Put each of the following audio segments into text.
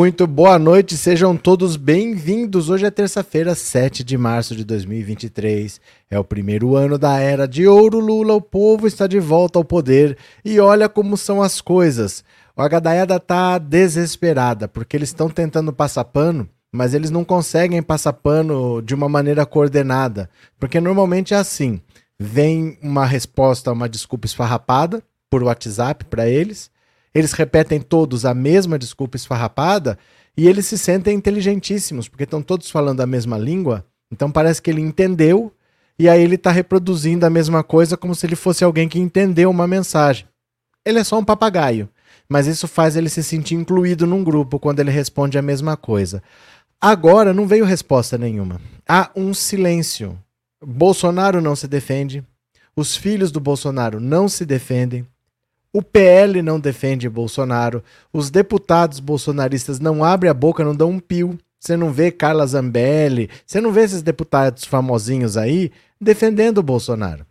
Muito boa noite, sejam todos bem-vindos. Hoje é terça-feira, 7 de março de 2023. É o primeiro ano da era de ouro Lula. O povo está de volta ao poder e olha como são as coisas. O Gadaiada tá desesperada porque eles estão tentando passar pano, mas eles não conseguem passar pano de uma maneira coordenada, porque normalmente é assim: vem uma resposta, uma desculpa esfarrapada por WhatsApp para eles eles repetem todos a mesma desculpa esfarrapada e eles se sentem inteligentíssimos, porque estão todos falando a mesma língua. Então parece que ele entendeu e aí ele está reproduzindo a mesma coisa como se ele fosse alguém que entendeu uma mensagem. Ele é só um papagaio, mas isso faz ele se sentir incluído num grupo quando ele responde a mesma coisa. Agora não veio resposta nenhuma. Há um silêncio. Bolsonaro não se defende, os filhos do Bolsonaro não se defendem, o PL não defende Bolsonaro, os deputados bolsonaristas não abrem a boca, não dão um pio. Você não vê Carla Zambelli, você não vê esses deputados famosinhos aí defendendo o Bolsonaro.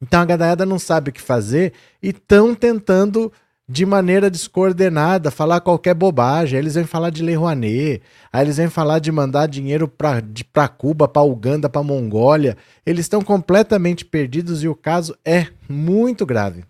Então a gadaiada não sabe o que fazer e estão tentando, de maneira descoordenada, falar qualquer bobagem. Aí eles vêm falar de Lei Rouanet, aí eles vêm falar de mandar dinheiro para Cuba, para Uganda, para Mongólia. Eles estão completamente perdidos e o caso é muito grave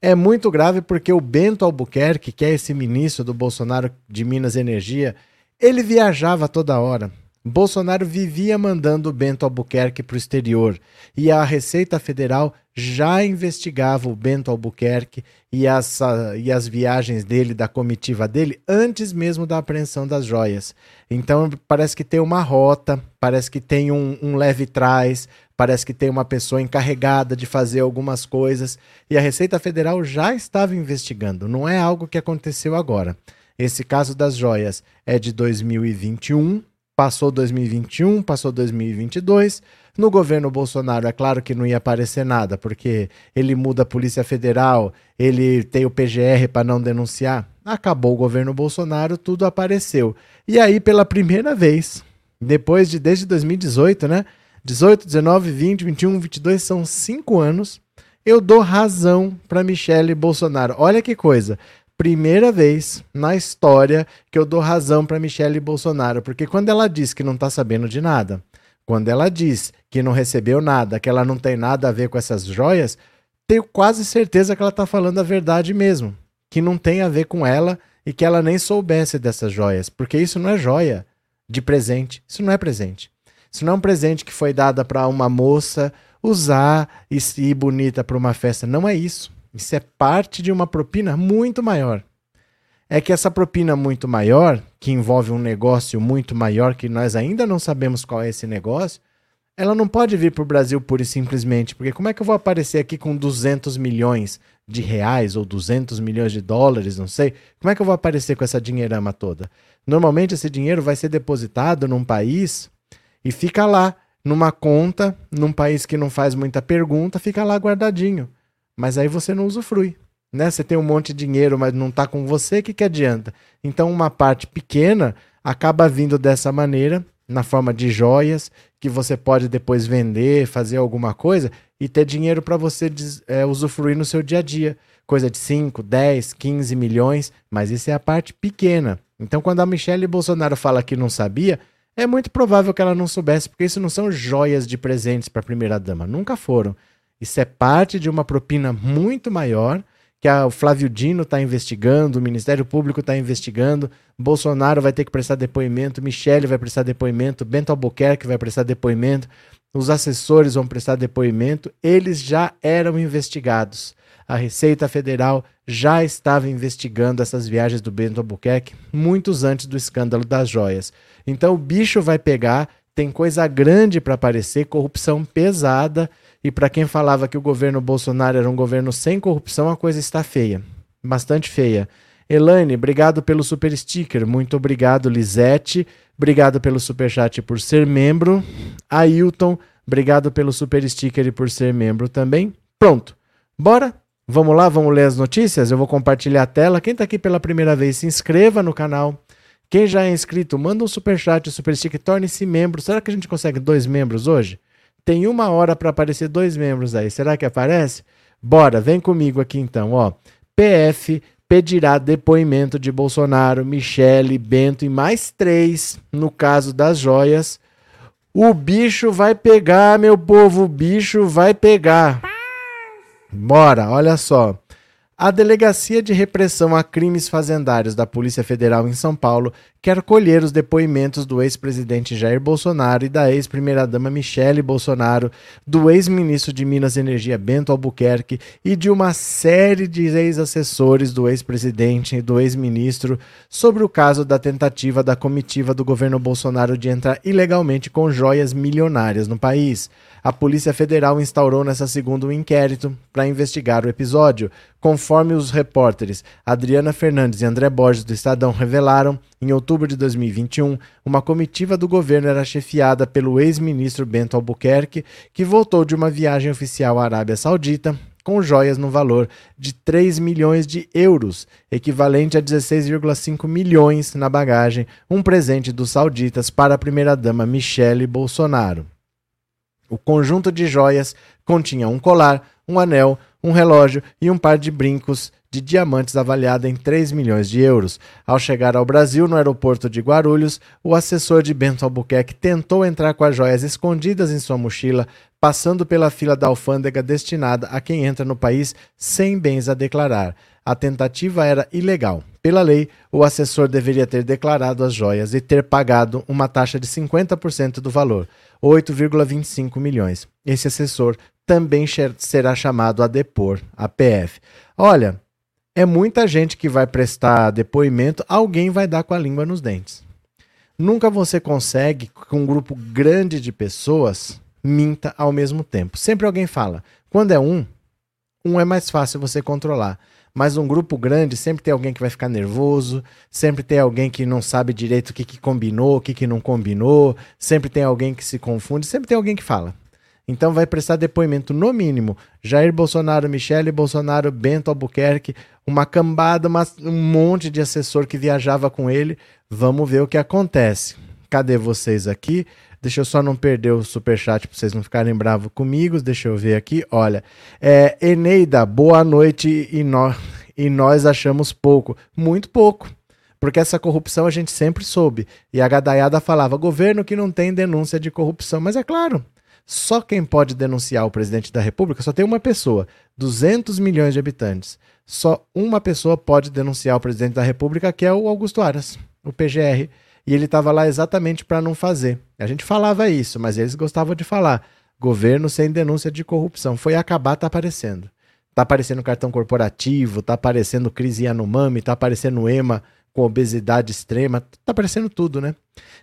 é muito grave porque o Bento Albuquerque, que é esse ministro do Bolsonaro de Minas Energia, ele viajava toda hora. Bolsonaro vivia mandando o Bento Albuquerque para o exterior e a Receita Federal já investigava o Bento Albuquerque e as, e as viagens dele, da comitiva dele, antes mesmo da apreensão das joias. Então parece que tem uma rota, parece que tem um, um leve trás, parece que tem uma pessoa encarregada de fazer algumas coisas e a Receita Federal já estava investigando, não é algo que aconteceu agora. Esse caso das joias é de 2021, passou 2021, passou 2022. No governo Bolsonaro, é claro que não ia aparecer nada, porque ele muda a Polícia Federal, ele tem o PGR para não denunciar. Acabou o governo Bolsonaro, tudo apareceu. E aí, pela primeira vez, depois de desde 2018, né? 18, 19, 20, 21, 22 são cinco anos. Eu dou razão para Michele Bolsonaro. Olha que coisa. Primeira vez na história que eu dou razão para Michele Bolsonaro, porque quando ela diz que não está sabendo de nada, quando ela diz que não recebeu nada, que ela não tem nada a ver com essas joias, tenho quase certeza que ela está falando a verdade mesmo, que não tem a ver com ela e que ela nem soubesse dessas joias, porque isso não é joia de presente, isso não é presente. Isso não é um presente que foi dado para uma moça usar e ir bonita para uma festa. Não é isso. Isso é parte de uma propina muito maior. É que essa propina muito maior, que envolve um negócio muito maior, que nós ainda não sabemos qual é esse negócio, ela não pode vir para o Brasil pura e simplesmente, porque como é que eu vou aparecer aqui com 200 milhões de reais ou 200 milhões de dólares, não sei? Como é que eu vou aparecer com essa dinheirama toda? Normalmente esse dinheiro vai ser depositado num país e fica lá numa conta, num país que não faz muita pergunta, fica lá guardadinho. Mas aí você não usufrui. Né? Você tem um monte de dinheiro, mas não está com você, o que, que adianta? Então, uma parte pequena acaba vindo dessa maneira, na forma de joias, que você pode depois vender, fazer alguma coisa e ter dinheiro para você é, usufruir no seu dia a dia. Coisa de 5, 10, 15 milhões, mas isso é a parte pequena. Então, quando a Michelle Bolsonaro fala que não sabia, é muito provável que ela não soubesse, porque isso não são joias de presentes para a primeira-dama. Nunca foram. Isso é parte de uma propina muito maior que a, o Flávio Dino está investigando, o Ministério Público está investigando, Bolsonaro vai ter que prestar depoimento, Michele vai prestar depoimento, Bento Albuquerque vai prestar depoimento, os assessores vão prestar depoimento, eles já eram investigados. A Receita Federal já estava investigando essas viagens do Bento Albuquerque muitos antes do escândalo das joias. Então o bicho vai pegar, tem coisa grande para aparecer, corrupção pesada. E para quem falava que o governo Bolsonaro era um governo sem corrupção, a coisa está feia. Bastante feia. Elaine, obrigado pelo super sticker. Muito obrigado, Lisete. Obrigado pelo super chat por ser membro. Ailton, obrigado pelo super sticker e por ser membro também. Pronto. Bora? Vamos lá, vamos ler as notícias? Eu vou compartilhar a tela. Quem está aqui pela primeira vez, se inscreva no canal. Quem já é inscrito, manda um super chat, super stick, torne-se membro. Será que a gente consegue dois membros hoje? Tem uma hora para aparecer dois membros aí. Será que aparece? Bora, vem comigo aqui então, ó. PF pedirá depoimento de Bolsonaro, Michele, Bento e mais três no caso das joias. O bicho vai pegar, meu povo, o bicho vai pegar. Bora, olha só. A Delegacia de Repressão a Crimes Fazendários da Polícia Federal em São Paulo quer colher os depoimentos do ex-presidente Jair Bolsonaro e da ex-primeira-dama Michele Bolsonaro, do ex-ministro de Minas e Energia Bento Albuquerque e de uma série de ex-assessores do ex-presidente e do ex-ministro sobre o caso da tentativa da comitiva do governo Bolsonaro de entrar ilegalmente com joias milionárias no país a Polícia Federal instaurou nessa segunda um inquérito para investigar o episódio. Conforme os repórteres Adriana Fernandes e André Borges do Estadão revelaram, em outubro de 2021, uma comitiva do governo era chefiada pelo ex-ministro Bento Albuquerque, que voltou de uma viagem oficial à Arábia Saudita com joias no valor de 3 milhões de euros, equivalente a 16,5 milhões na bagagem, um presente dos sauditas para a primeira-dama Michele Bolsonaro. O conjunto de joias continha um colar, um anel, um relógio e um par de brincos de diamantes avaliado em 3 milhões de euros. Ao chegar ao Brasil, no aeroporto de Guarulhos, o assessor de Bento Albuquerque tentou entrar com as joias escondidas em sua mochila, passando pela fila da alfândega destinada a quem entra no país sem bens a declarar. A tentativa era ilegal. Pela lei, o assessor deveria ter declarado as joias e ter pagado uma taxa de 50% do valor. 8,25 milhões. Esse assessor também será chamado a depor a PF. Olha, é muita gente que vai prestar depoimento, alguém vai dar com a língua nos dentes. Nunca você consegue, com um grupo grande de pessoas, minta ao mesmo tempo. Sempre alguém fala. Quando é um, um é mais fácil você controlar. Mas um grupo grande sempre tem alguém que vai ficar nervoso, sempre tem alguém que não sabe direito o que, que combinou, o que, que não combinou, sempre tem alguém que se confunde, sempre tem alguém que fala. Então vai prestar depoimento, no mínimo, Jair Bolsonaro, Michele Bolsonaro, Bento Albuquerque, uma cambada, um monte de assessor que viajava com ele. Vamos ver o que acontece. Cadê vocês aqui? Deixa eu só não perder o superchat para vocês não ficarem bravos comigo. Deixa eu ver aqui. Olha, é, Eneida, boa noite e, no, e nós achamos pouco. Muito pouco. Porque essa corrupção a gente sempre soube. E a gadaiada falava: governo que não tem denúncia de corrupção. Mas é claro, só quem pode denunciar o presidente da República só tem uma pessoa, 200 milhões de habitantes. Só uma pessoa pode denunciar o presidente da República, que é o Augusto Aras, o PGR e ele estava lá exatamente para não fazer. A gente falava isso, mas eles gostavam de falar. Governo sem denúncia de corrupção. Foi acabar, tá aparecendo. Tá aparecendo cartão corporativo, tá aparecendo crise Yanomami, tá aparecendo EMA com obesidade extrema, tá aparecendo tudo, né?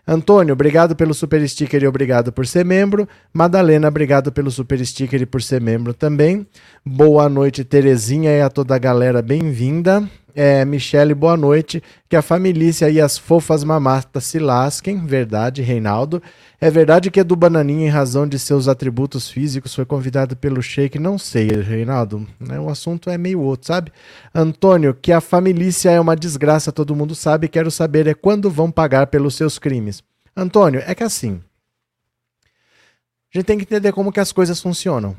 Antônio, obrigado pelo super sticker e obrigado por ser membro. Madalena, obrigado pelo super sticker e por ser membro também. Boa noite, Terezinha e a toda a galera, bem-vinda. É, Michele, boa noite. Que a família e as fofas mamatas se lasquem. Verdade, Reinaldo. É verdade que do Bananinha, em razão de seus atributos físicos, foi convidado pelo Sheik? Não sei, Reinaldo. Né? O assunto é meio outro, sabe? Antônio, que a família é uma desgraça, todo mundo sabe. Quero saber é quando vão pagar pelos seus crimes. Antônio, é que assim. A gente tem que entender como que as coisas funcionam.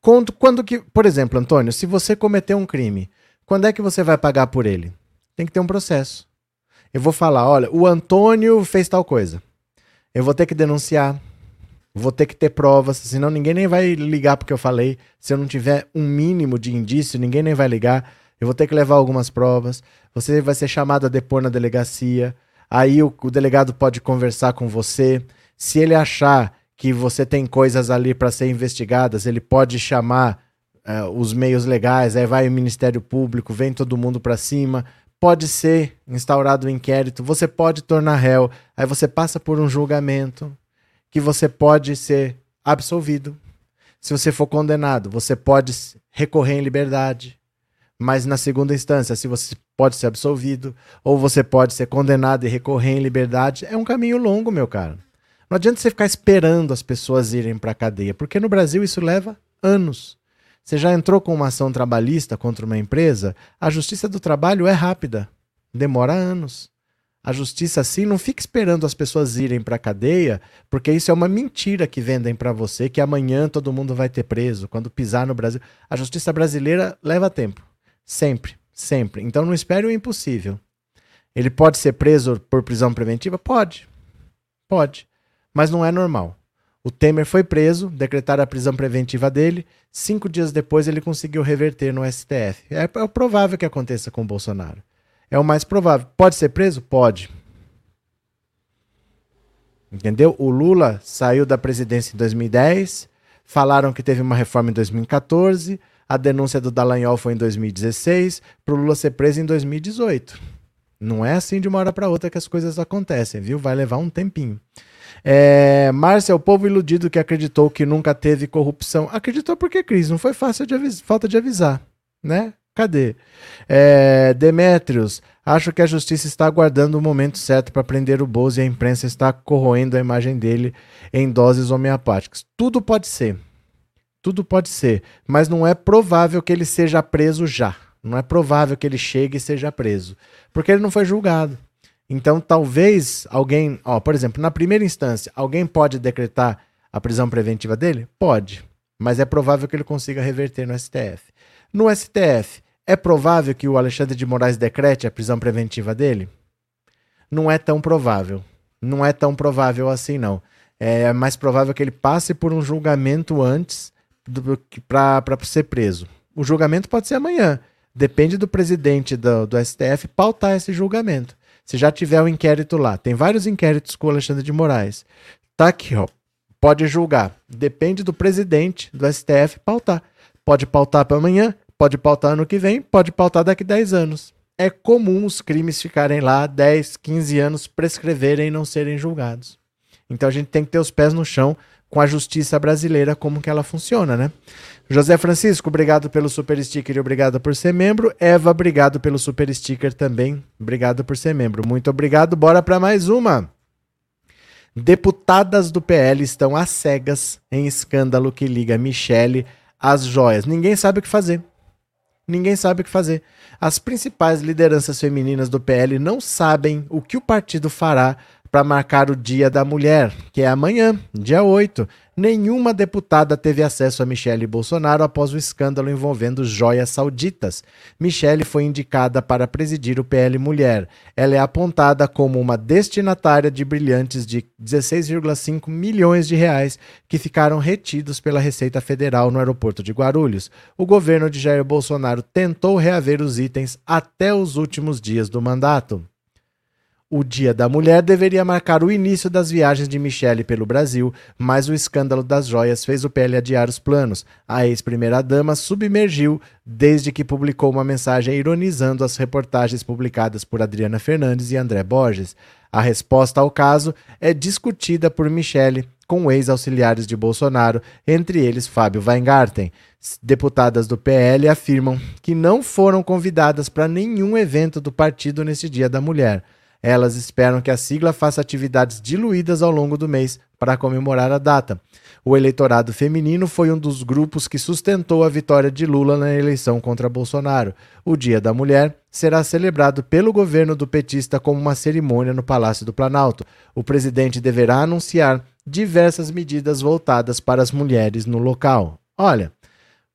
Quando, quando que, por exemplo, Antônio, se você cometeu um crime quando é que você vai pagar por ele? Tem que ter um processo. Eu vou falar, olha, o Antônio fez tal coisa. Eu vou ter que denunciar, vou ter que ter provas, senão ninguém nem vai ligar porque eu falei. Se eu não tiver um mínimo de indício, ninguém nem vai ligar. Eu vou ter que levar algumas provas. Você vai ser chamado a depor na delegacia. Aí o, o delegado pode conversar com você. Se ele achar que você tem coisas ali para ser investigadas, ele pode chamar é, os meios legais, aí vai o Ministério Público, vem todo mundo para cima, pode ser instaurado um inquérito, você pode tornar réu, aí você passa por um julgamento que você pode ser absolvido. Se você for condenado, você pode recorrer em liberdade, mas na segunda instância, se você pode ser absolvido, ou você pode ser condenado e recorrer em liberdade, é um caminho longo, meu caro. Não adianta você ficar esperando as pessoas irem para a cadeia, porque no Brasil isso leva anos. Você já entrou com uma ação trabalhista contra uma empresa? A justiça do trabalho é rápida, demora anos. A justiça assim não fica esperando as pessoas irem para a cadeia, porque isso é uma mentira que vendem para você que amanhã todo mundo vai ter preso quando pisar no Brasil. A justiça brasileira leva tempo, sempre. Sempre. Então não espere o impossível. Ele pode ser preso por prisão preventiva? Pode. Pode. Mas não é normal. O Temer foi preso, decretaram a prisão preventiva dele. Cinco dias depois ele conseguiu reverter no STF. É, é provável que aconteça com o Bolsonaro. É o mais provável. Pode ser preso? Pode. Entendeu? O Lula saiu da presidência em 2010, falaram que teve uma reforma em 2014, a denúncia do Dallagnol foi em 2016, para o Lula ser preso em 2018. Não é assim de uma hora para outra que as coisas acontecem, viu? Vai levar um tempinho. É, Márcia, o povo iludido que acreditou que nunca teve corrupção. Acreditou porque, Cris, não foi fácil de falta de avisar, né? Cadê? É, Demétrios, acho que a justiça está aguardando o momento certo para prender o Bozo e a imprensa está corroendo a imagem dele em doses homeopáticas. Tudo pode ser. Tudo pode ser. Mas não é provável que ele seja preso já. Não é provável que ele chegue e seja preso. Porque ele não foi julgado. Então, talvez alguém, ó, por exemplo, na primeira instância, alguém pode decretar a prisão preventiva dele? Pode. Mas é provável que ele consiga reverter no STF. No STF, é provável que o Alexandre de Moraes decrete a prisão preventiva dele? Não é tão provável. Não é tão provável assim, não. É mais provável que ele passe por um julgamento antes para ser preso. O julgamento pode ser amanhã. Depende do presidente do, do STF pautar esse julgamento. Se já tiver o um inquérito lá, tem vários inquéritos com o Alexandre de Moraes. Tá aqui, ó. Pode julgar. Depende do presidente do STF pautar. Pode pautar para amanhã, pode pautar ano que vem, pode pautar daqui a 10 anos. É comum os crimes ficarem lá 10, 15 anos, prescreverem e não serem julgados. Então a gente tem que ter os pés no chão com a justiça brasileira, como que ela funciona, né? José Francisco, obrigado pelo super sticker e obrigado por ser membro. Eva, obrigado pelo super sticker também. Obrigado por ser membro. Muito obrigado. Bora para mais uma. Deputadas do PL estão às cegas em escândalo que liga Michele as joias. Ninguém sabe o que fazer. Ninguém sabe o que fazer. As principais lideranças femininas do PL não sabem o que o partido fará para marcar o Dia da Mulher, que é amanhã, dia 8. Nenhuma deputada teve acesso a Michele Bolsonaro após o escândalo envolvendo joias sauditas. Michele foi indicada para presidir o PL Mulher. Ela é apontada como uma destinatária de brilhantes de 16,5 milhões de reais que ficaram retidos pela Receita Federal no aeroporto de Guarulhos. O governo de Jair Bolsonaro tentou reaver os itens até os últimos dias do mandato. O Dia da Mulher deveria marcar o início das viagens de Michele pelo Brasil, mas o escândalo das joias fez o PL adiar os planos. A ex-primeira-dama submergiu desde que publicou uma mensagem ironizando as reportagens publicadas por Adriana Fernandes e André Borges. A resposta ao caso é discutida por Michele com ex-auxiliares de Bolsonaro, entre eles Fábio Weingarten. Deputadas do PL afirmam que não foram convidadas para nenhum evento do partido nesse Dia da Mulher. Elas esperam que a sigla faça atividades diluídas ao longo do mês para comemorar a data. O eleitorado feminino foi um dos grupos que sustentou a vitória de Lula na eleição contra Bolsonaro. O Dia da Mulher será celebrado pelo governo do petista como uma cerimônia no Palácio do Planalto. O presidente deverá anunciar diversas medidas voltadas para as mulheres no local. Olha,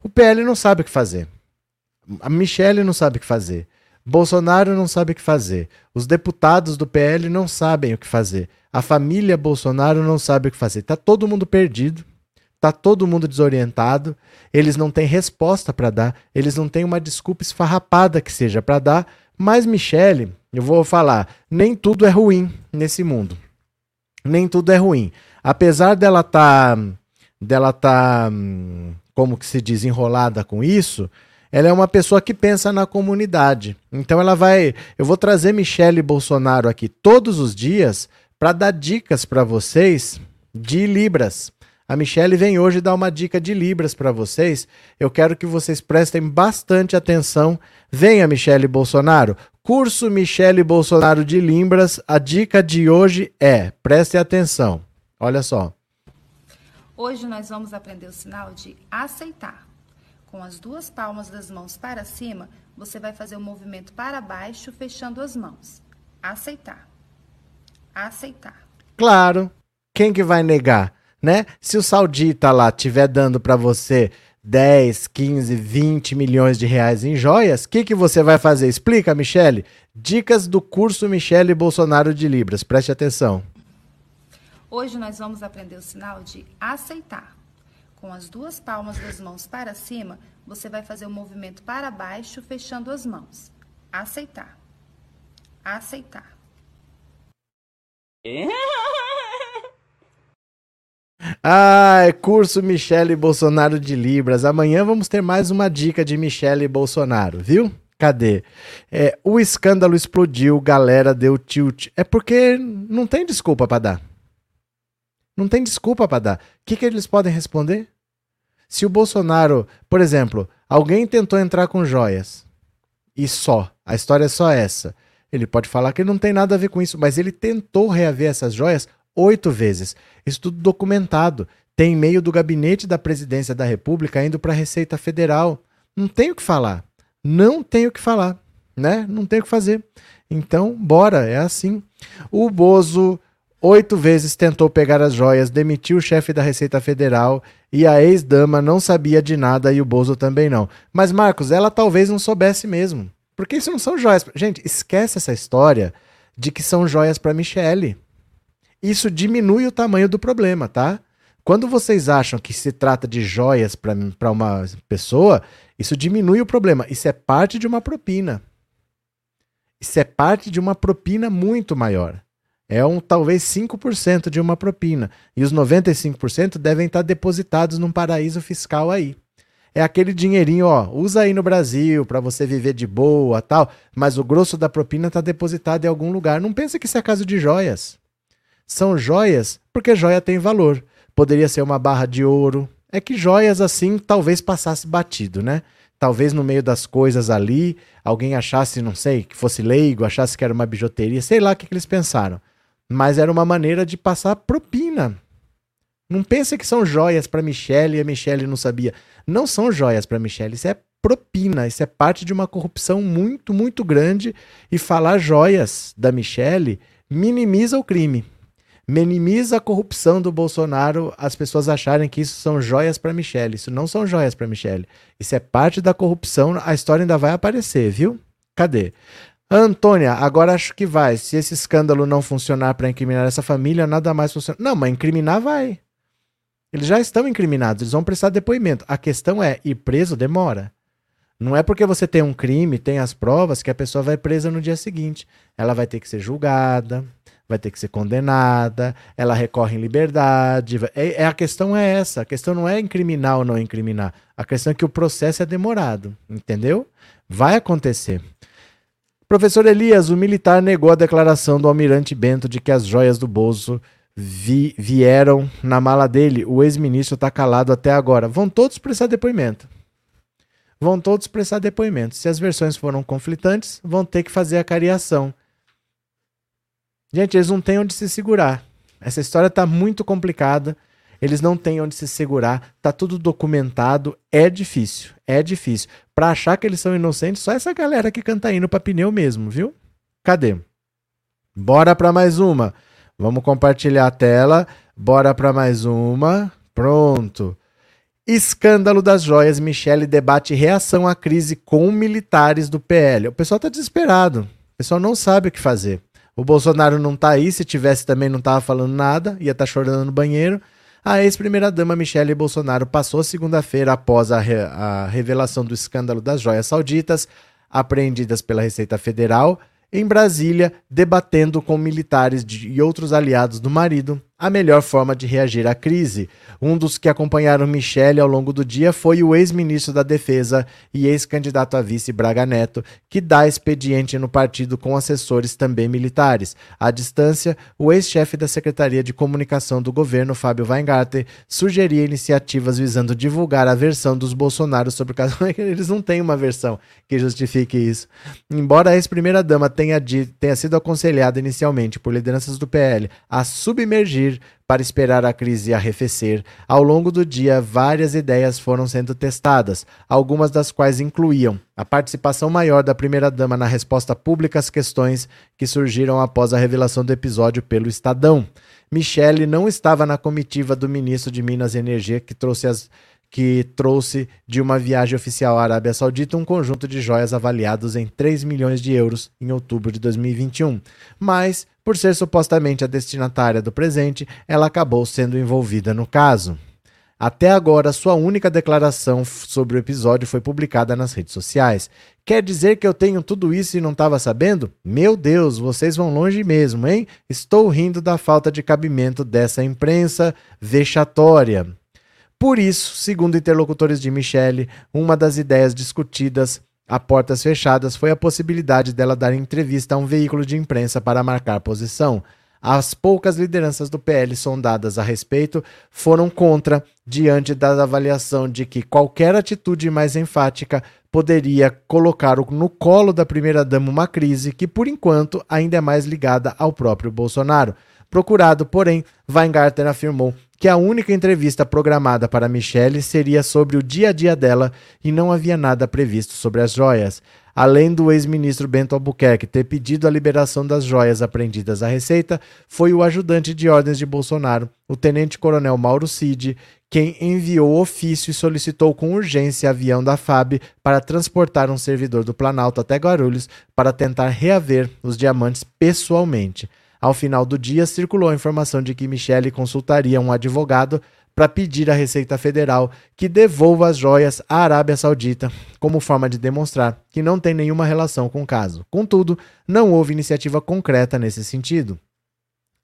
o PL não sabe o que fazer. A Michelle não sabe o que fazer. Bolsonaro não sabe o que fazer. Os deputados do PL não sabem o que fazer. A família Bolsonaro não sabe o que fazer. Tá todo mundo perdido. Tá todo mundo desorientado. Eles não têm resposta para dar. Eles não têm uma desculpa esfarrapada que seja para dar. Mas Michele, eu vou falar, nem tudo é ruim nesse mundo. Nem tudo é ruim. Apesar dela tá dela tá hum, como que se diz enrolada com isso, ela é uma pessoa que pensa na comunidade. Então ela vai. Eu vou trazer Michele Bolsonaro aqui todos os dias para dar dicas para vocês de Libras. A Michele vem hoje dar uma dica de Libras para vocês. Eu quero que vocês prestem bastante atenção. Venha, Michele Bolsonaro. Curso Michele Bolsonaro de Libras. A dica de hoje é: preste atenção. Olha só. Hoje nós vamos aprender o sinal de aceitar com as duas palmas das mãos para cima, você vai fazer o movimento para baixo, fechando as mãos. Aceitar. Aceitar. Claro. Quem que vai negar, né? Se o saudita lá estiver dando para você 10, 15, 20 milhões de reais em joias, o que, que você vai fazer? Explica, Michele. Dicas do curso Michele Bolsonaro de Libras. Preste atenção. Hoje nós vamos aprender o sinal de aceitar. Com as duas palmas das mãos para cima, você vai fazer o movimento para baixo, fechando as mãos. Aceitar. Aceitar. Ah, curso Michele Bolsonaro de Libras. Amanhã vamos ter mais uma dica de Michele Bolsonaro, viu? Cadê? É, o escândalo explodiu, galera deu tilt. É porque não tem desculpa para dar. Não tem desculpa para dar. O que, que eles podem responder? Se o Bolsonaro, por exemplo, alguém tentou entrar com joias e só, a história é só essa. Ele pode falar que não tem nada a ver com isso, mas ele tentou reaver essas joias oito vezes. Isso tudo documentado. Tem e-mail do gabinete da presidência da República indo para a Receita Federal. Não tem o que falar. Não tem o que falar, né? Não tem o que fazer. Então, bora, é assim. O Bozo oito vezes tentou pegar as joias, demitiu o chefe da Receita Federal e a ex-dama não sabia de nada e o Bozo também não. Mas, Marcos, ela talvez não soubesse mesmo. Porque isso não são joias. Gente, esquece essa história de que são joias para Michelle isso diminui o tamanho do problema, tá? Quando vocês acham que se trata de joias para uma pessoa, isso diminui o problema. Isso é parte de uma propina. Isso é parte de uma propina muito maior. É um talvez 5% de uma propina. E os 95% devem estar depositados num paraíso fiscal aí. É aquele dinheirinho, ó, usa aí no Brasil para você viver de boa, tal, mas o grosso da propina está depositado em algum lugar. Não pensa que isso é caso de joias. São joias porque joia tem valor. Poderia ser uma barra de ouro. É que joias assim talvez passasse batido, né? Talvez no meio das coisas ali, alguém achasse, não sei, que fosse leigo, achasse que era uma bijuteria, sei lá o que, que eles pensaram. Mas era uma maneira de passar propina. Não pense que são joias para Michelle e a Michelle não sabia. Não são joias para Michelle, isso é propina, isso é parte de uma corrupção muito, muito grande. E falar joias da Michelle minimiza o crime minimiza a corrupção do Bolsonaro as pessoas acharem que isso são joias para Michelle. Isso não são joias para Michelle. Isso é parte da corrupção. A história ainda vai aparecer, viu? Cadê? Antônia, agora acho que vai. Se esse escândalo não funcionar para incriminar essa família, nada mais funciona. Não, mas incriminar vai. Eles já estão incriminados, eles vão prestar depoimento. A questão é, ir preso demora. Não é porque você tem um crime, tem as provas, que a pessoa vai presa no dia seguinte. Ela vai ter que ser julgada, vai ter que ser condenada, ela recorre em liberdade. É, é, a questão é essa. A questão não é incriminar ou não incriminar. A questão é que o processo é demorado, entendeu? Vai acontecer. Professor Elias, o militar negou a declaração do almirante Bento de que as joias do bolso vi, vieram na mala dele. O ex-ministro está calado até agora. Vão todos prestar depoimento. Vão todos prestar depoimento. Se as versões foram conflitantes, vão ter que fazer a cariação. Gente, eles não têm onde se segurar. Essa história tá muito complicada. Eles não têm onde se segurar. Tá tudo documentado. É difícil. É difícil. Pra achar que eles são inocentes, só essa galera que canta indo pra pneu mesmo, viu? Cadê? Bora pra mais uma. Vamos compartilhar a tela. Bora pra mais uma. Pronto. Escândalo das joias. Michele debate reação à crise com militares do PL. O pessoal tá desesperado. O pessoal não sabe o que fazer. O Bolsonaro não tá aí, se tivesse também não tava falando nada, ia estar tá chorando no banheiro. A ex-primeira-dama Michele Bolsonaro passou segunda-feira após a, re a revelação do escândalo das joias sauditas, apreendidas pela Receita Federal, em Brasília, debatendo com militares de, e outros aliados do marido a melhor forma de reagir à crise. Um dos que acompanharam Michele ao longo do dia foi o ex-ministro da Defesa e ex-candidato a vice Braga Neto, que dá expediente no partido com assessores também militares. À distância, o ex-chefe da Secretaria de Comunicação do governo, Fábio Weingarten, sugeria iniciativas visando divulgar a versão dos Bolsonaro sobre o caso. Eles não têm uma versão que justifique isso. Embora a ex-primeira-dama tenha, tenha sido aconselhada inicialmente por lideranças do PL a submergir para esperar a crise arrefecer. Ao longo do dia, várias ideias foram sendo testadas, algumas das quais incluíam a participação maior da primeira-dama na resposta pública às questões que surgiram após a revelação do episódio pelo Estadão. Michele não estava na comitiva do ministro de Minas e Energia que trouxe as que trouxe de uma viagem oficial à Arábia Saudita um conjunto de joias avaliados em 3 milhões de euros em outubro de 2021. Mas, por ser supostamente a destinatária do presente, ela acabou sendo envolvida no caso. Até agora, sua única declaração sobre o episódio foi publicada nas redes sociais. Quer dizer que eu tenho tudo isso e não estava sabendo? Meu Deus, vocês vão longe mesmo, hein? Estou rindo da falta de cabimento dessa imprensa vexatória. Por isso, segundo interlocutores de Michelle, uma das ideias discutidas a portas fechadas foi a possibilidade dela dar entrevista a um veículo de imprensa para marcar posição. As poucas lideranças do PL sondadas a respeito foram contra, diante da avaliação de que qualquer atitude mais enfática poderia colocar no colo da primeira-dama uma crise que, por enquanto, ainda é mais ligada ao próprio Bolsonaro. Procurado, porém, Weingarten afirmou que a única entrevista programada para Michelle seria sobre o dia a dia dela e não havia nada previsto sobre as joias. Além do ex-ministro Bento Albuquerque ter pedido a liberação das joias apreendidas à Receita, foi o ajudante de ordens de Bolsonaro, o tenente-coronel Mauro Cid, quem enviou ofício e solicitou com urgência avião da FAB para transportar um servidor do Planalto até Guarulhos para tentar reaver os diamantes pessoalmente. Ao final do dia, circulou a informação de que Michele consultaria um advogado para pedir à Receita Federal que devolva as joias à Arábia Saudita, como forma de demonstrar que não tem nenhuma relação com o caso. Contudo, não houve iniciativa concreta nesse sentido.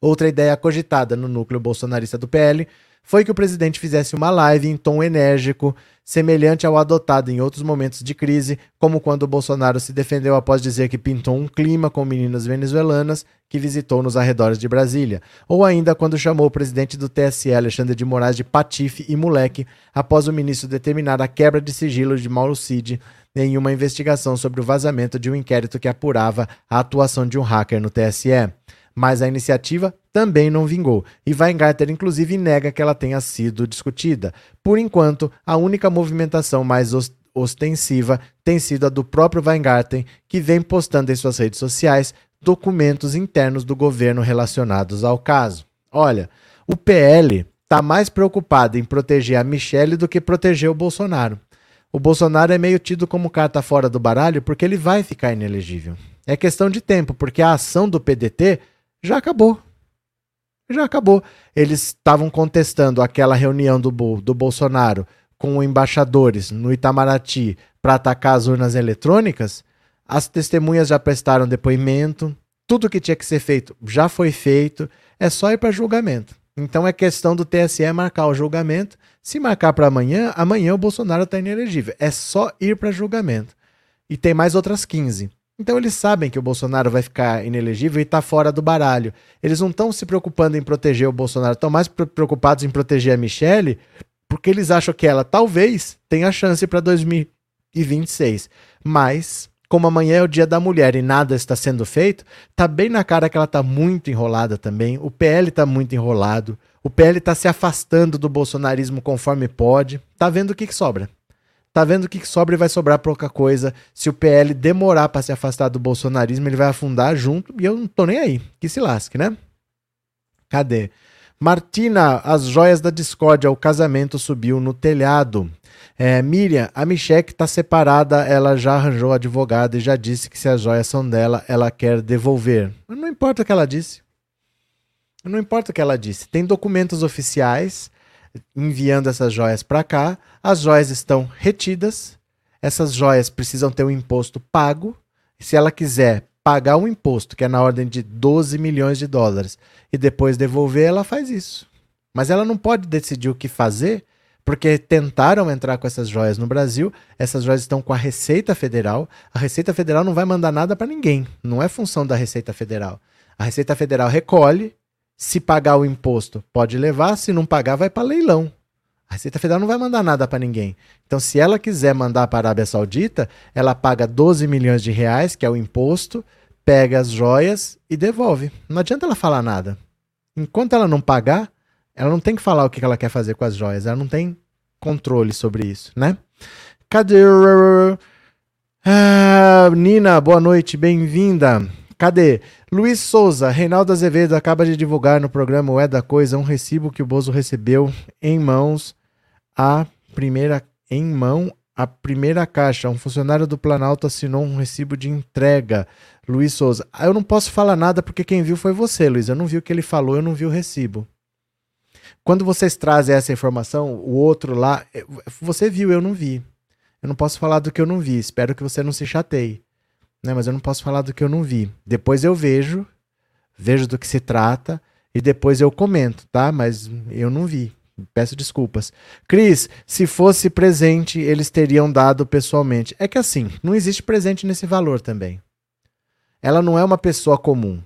Outra ideia cogitada no núcleo bolsonarista do PL foi que o presidente fizesse uma live em tom enérgico, semelhante ao adotado em outros momentos de crise, como quando Bolsonaro se defendeu após dizer que pintou um clima com meninas venezuelanas que visitou nos arredores de Brasília, ou ainda quando chamou o presidente do TSE, Alexandre de Moraes, de patife e moleque, após o ministro determinar a quebra de sigilo de Mauro Cid em uma investigação sobre o vazamento de um inquérito que apurava a atuação de um hacker no TSE. Mas a iniciativa também não vingou, e Weingarten inclusive nega que ela tenha sido discutida. Por enquanto, a única movimentação mais ostensiva tem sido a do próprio Weingarten, que vem postando em suas redes sociais documentos internos do governo relacionados ao caso. Olha, o PL está mais preocupado em proteger a Michelle do que proteger o Bolsonaro. O Bolsonaro é meio tido como carta fora do baralho porque ele vai ficar inelegível. É questão de tempo, porque a ação do PDT já acabou. Já acabou. Eles estavam contestando aquela reunião do, do Bolsonaro com embaixadores no Itamaraty para atacar as urnas eletrônicas as testemunhas já prestaram depoimento, tudo que tinha que ser feito já foi feito, é só ir para julgamento. Então é questão do TSE marcar o julgamento. Se marcar para amanhã, amanhã o Bolsonaro está inelegível. É só ir para julgamento. E tem mais outras 15. Então eles sabem que o Bolsonaro vai ficar inelegível e está fora do baralho. Eles não estão se preocupando em proteger o Bolsonaro, estão mais preocupados em proteger a Michelle, porque eles acham que ela talvez tenha chance para 2026. Mas como amanhã é o dia da mulher e nada está sendo feito, tá bem na cara que ela tá muito enrolada também. O PL tá muito enrolado. O PL tá se afastando do bolsonarismo conforme pode. Tá vendo o que, que sobra. Tá vendo o que, sobra e vai sobrar pouca coisa. Se o PL demorar para se afastar do bolsonarismo, ele vai afundar junto e eu não tô nem aí. Que se lasque, né? Cadê? Martina, as joias da discórdia, o casamento subiu no telhado. É, Miriam, a Michelle está separada, ela já arranjou advogado e já disse que se as joias são dela, ela quer devolver. Não importa o que ela disse. Não importa o que ela disse. Tem documentos oficiais enviando essas joias para cá. As joias estão retidas. Essas joias precisam ter um imposto pago. Se ela quiser pagar um imposto, que é na ordem de 12 milhões de dólares, e depois devolver, ela faz isso. Mas ela não pode decidir o que fazer porque tentaram entrar com essas joias no Brasil, essas joias estão com a Receita Federal. A Receita Federal não vai mandar nada para ninguém, não é função da Receita Federal. A Receita Federal recolhe, se pagar o imposto, pode levar, se não pagar, vai para leilão. A Receita Federal não vai mandar nada para ninguém. Então, se ela quiser mandar para a Arábia Saudita, ela paga 12 milhões de reais, que é o imposto, pega as joias e devolve. Não adianta ela falar nada. Enquanto ela não pagar, ela não tem que falar o que ela quer fazer com as joias, ela não tem controle sobre isso, né? Cadê? Ah, Nina, boa noite, bem-vinda. Cadê? Luiz Souza, Reinaldo Azevedo acaba de divulgar no programa O É da Coisa um recibo que o Bozo recebeu em mãos há primeira em mão a primeira caixa. Um funcionário do Planalto assinou um recibo de entrega. Luiz Souza. Ah, eu não posso falar nada porque quem viu foi você, Luiz. Eu não vi o que ele falou, eu não vi o recibo. Quando vocês trazem essa informação, o outro lá, eh, você viu, eu não vi. Eu não posso falar do que eu não vi. Espero que você não se chateie. Né? Mas eu não posso falar do que eu não vi. Depois eu vejo, vejo do que se trata e depois eu comento, tá? Mas eu não vi. Peço desculpas. Cris, se fosse presente, eles teriam dado pessoalmente. É que assim, não existe presente nesse valor também. Ela não é uma pessoa comum.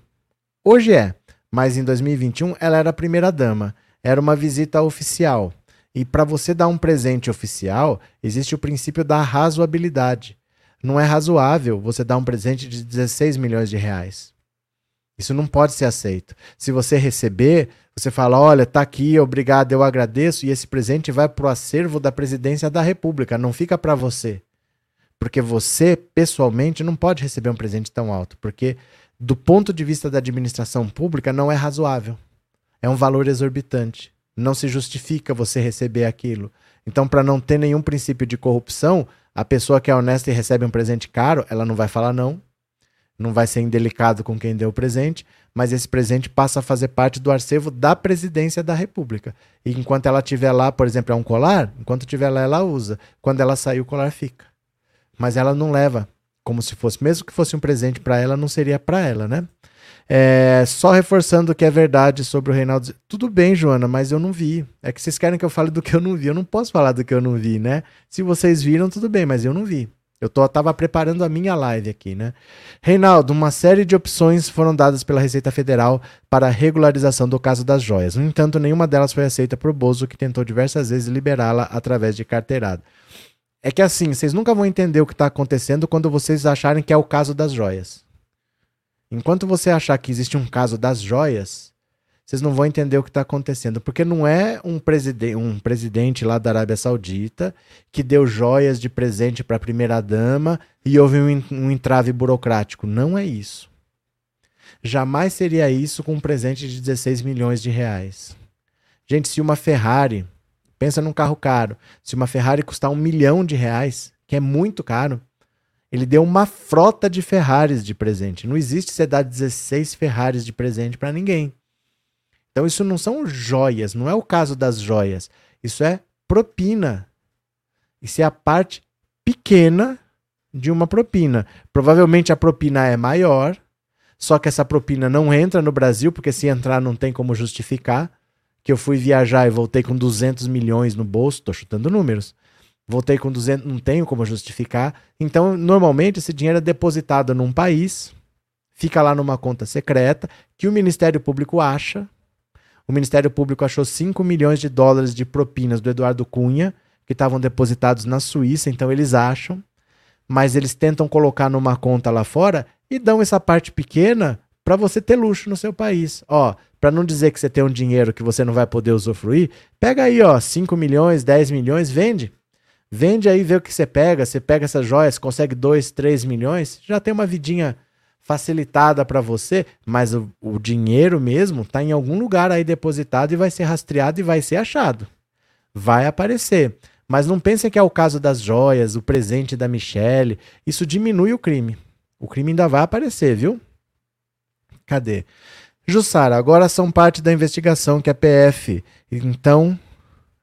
Hoje é, mas em 2021 ela era a primeira dama. Era uma visita oficial. E para você dar um presente oficial, existe o princípio da razoabilidade. Não é razoável você dar um presente de 16 milhões de reais. Isso não pode ser aceito. Se você receber, você fala: olha, tá aqui, obrigado, eu agradeço, e esse presente vai para o acervo da presidência da República, não fica para você. Porque você, pessoalmente, não pode receber um presente tão alto, porque, do ponto de vista da administração pública, não é razoável. É um valor exorbitante não se justifica você receber aquilo. Então, para não ter nenhum princípio de corrupção, a pessoa que é honesta e recebe um presente caro, ela não vai falar não, não vai ser indelicado com quem deu o presente, mas esse presente passa a fazer parte do acervo da presidência da República. E enquanto ela estiver lá, por exemplo, é um colar, enquanto estiver lá, ela usa. Quando ela sair, o colar fica. Mas ela não leva como se fosse, mesmo que fosse um presente para ela, não seria para ela, né? É, só reforçando que é verdade sobre o Reinaldo. Tudo bem, Joana, mas eu não vi. É que vocês querem que eu fale do que eu não vi. Eu não posso falar do que eu não vi, né? Se vocês viram, tudo bem, mas eu não vi. Eu tô, tava preparando a minha live aqui, né? Reinaldo, uma série de opções foram dadas pela Receita Federal para a regularização do caso das joias. No entanto, nenhuma delas foi aceita por Bozo, que tentou diversas vezes liberá-la através de carteirada. É que assim, vocês nunca vão entender o que está acontecendo quando vocês acharem que é o caso das joias. Enquanto você achar que existe um caso das joias, vocês não vão entender o que está acontecendo. Porque não é um, preside um presidente lá da Arábia Saudita que deu joias de presente para a primeira-dama e houve um, um entrave burocrático. Não é isso. Jamais seria isso com um presente de 16 milhões de reais. Gente, se uma Ferrari, pensa num carro caro, se uma Ferrari custar um milhão de reais, que é muito caro, ele deu uma frota de Ferraris de presente. Não existe você dar 16 Ferraris de presente para ninguém. Então isso não são joias, não é o caso das joias. Isso é propina. Isso é a parte pequena de uma propina. Provavelmente a propina é maior, só que essa propina não entra no Brasil, porque se entrar não tem como justificar. Que eu fui viajar e voltei com 200 milhões no bolso, tô chutando números voltei com 200, não tenho como justificar. Então, normalmente, esse dinheiro é depositado num país, fica lá numa conta secreta, que o Ministério Público acha. O Ministério Público achou 5 milhões de dólares de propinas do Eduardo Cunha, que estavam depositados na Suíça, então eles acham, mas eles tentam colocar numa conta lá fora e dão essa parte pequena para você ter luxo no seu país. Ó, para não dizer que você tem um dinheiro que você não vai poder usufruir, pega aí, ó, 5 milhões, 10 milhões, vende. Vende aí, vê o que você pega. Você pega essas joias, consegue 2, 3 milhões, já tem uma vidinha facilitada para você, mas o, o dinheiro mesmo está em algum lugar aí depositado e vai ser rastreado e vai ser achado. Vai aparecer. Mas não pensem que é o caso das joias, o presente da Michelle. Isso diminui o crime. O crime ainda vai aparecer, viu? Cadê? Jussara, agora são parte da investigação que é PF. Então,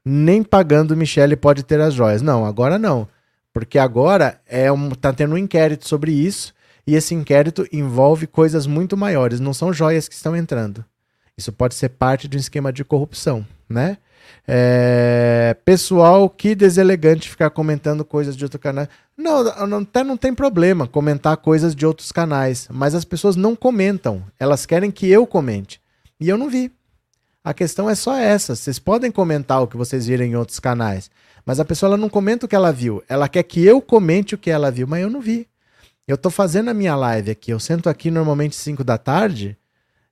nem pagando Michele pode ter as joias. Não, agora não. Porque agora é um, tá tendo um inquérito sobre isso e esse inquérito envolve coisas muito maiores. Não são joias que estão entrando. Isso pode ser parte de um esquema de corrupção, né? É, pessoal, que deselegante ficar comentando coisas de outro canal. Não, não, até não tem problema comentar coisas de outros canais, mas as pessoas não comentam. Elas querem que eu comente. E eu não vi. A questão é só essa. Vocês podem comentar o que vocês viram em outros canais, mas a pessoa não comenta o que ela viu. Ela quer que eu comente o que ela viu, mas eu não vi. Eu tô fazendo a minha live aqui. Eu sento aqui normalmente 5 da tarde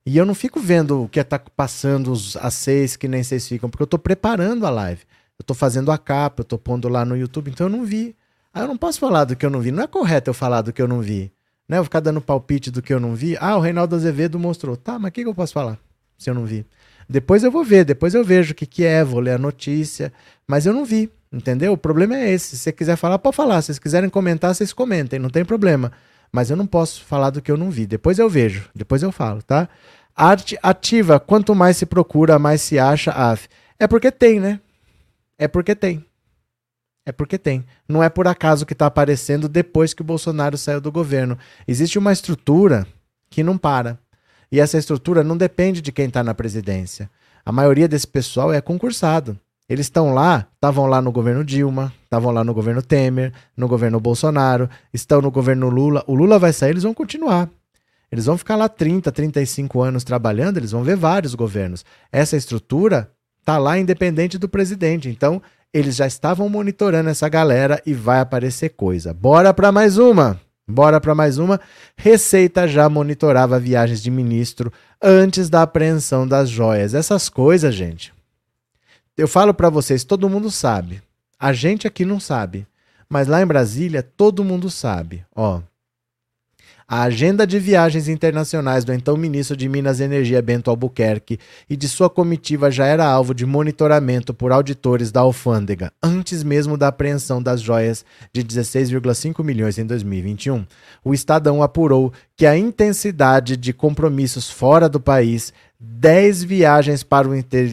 e eu não fico vendo o que tá passando às 6 que nem vocês ficam, porque eu tô preparando a live. Eu tô fazendo a capa, eu tô pondo lá no YouTube, então eu não vi. Eu não posso falar do que eu não vi. Não é correto eu falar do que eu não vi. Né? Eu ficar dando palpite do que eu não vi. Ah, o Reinaldo Azevedo mostrou. Tá, mas o que, que eu posso falar se eu não vi? Depois eu vou ver, depois eu vejo o que, que é, vou ler a notícia. Mas eu não vi. Entendeu? O problema é esse. Se você quiser falar, pode falar. Se vocês quiserem comentar, vocês comentem, não tem problema. Mas eu não posso falar do que eu não vi. Depois eu vejo, depois eu falo, tá? Arte ativa, quanto mais se procura, mais se acha. af. é porque tem, né? É porque tem. É porque tem. Não é por acaso que está aparecendo depois que o Bolsonaro saiu do governo. Existe uma estrutura que não para. E essa estrutura não depende de quem está na presidência. A maioria desse pessoal é concursado. Eles estão lá, estavam lá no governo Dilma, estavam lá no governo Temer, no governo Bolsonaro, estão no governo Lula. O Lula vai sair, eles vão continuar. Eles vão ficar lá 30, 35 anos trabalhando, eles vão ver vários governos. Essa estrutura tá lá independente do presidente. Então, eles já estavam monitorando essa galera e vai aparecer coisa. Bora para mais uma. Bora para mais uma. Receita já monitorava viagens de ministro antes da apreensão das joias. Essas coisas, gente. Eu falo para vocês, todo mundo sabe. A gente aqui não sabe, mas lá em Brasília todo mundo sabe. Ó, a agenda de viagens internacionais do então ministro de Minas e Energia Bento Albuquerque e de sua comitiva já era alvo de monitoramento por auditores da alfândega, antes mesmo da apreensão das joias de 16,5 milhões em 2021. O Estadão apurou que a intensidade de compromissos fora do país 10 viagens para o,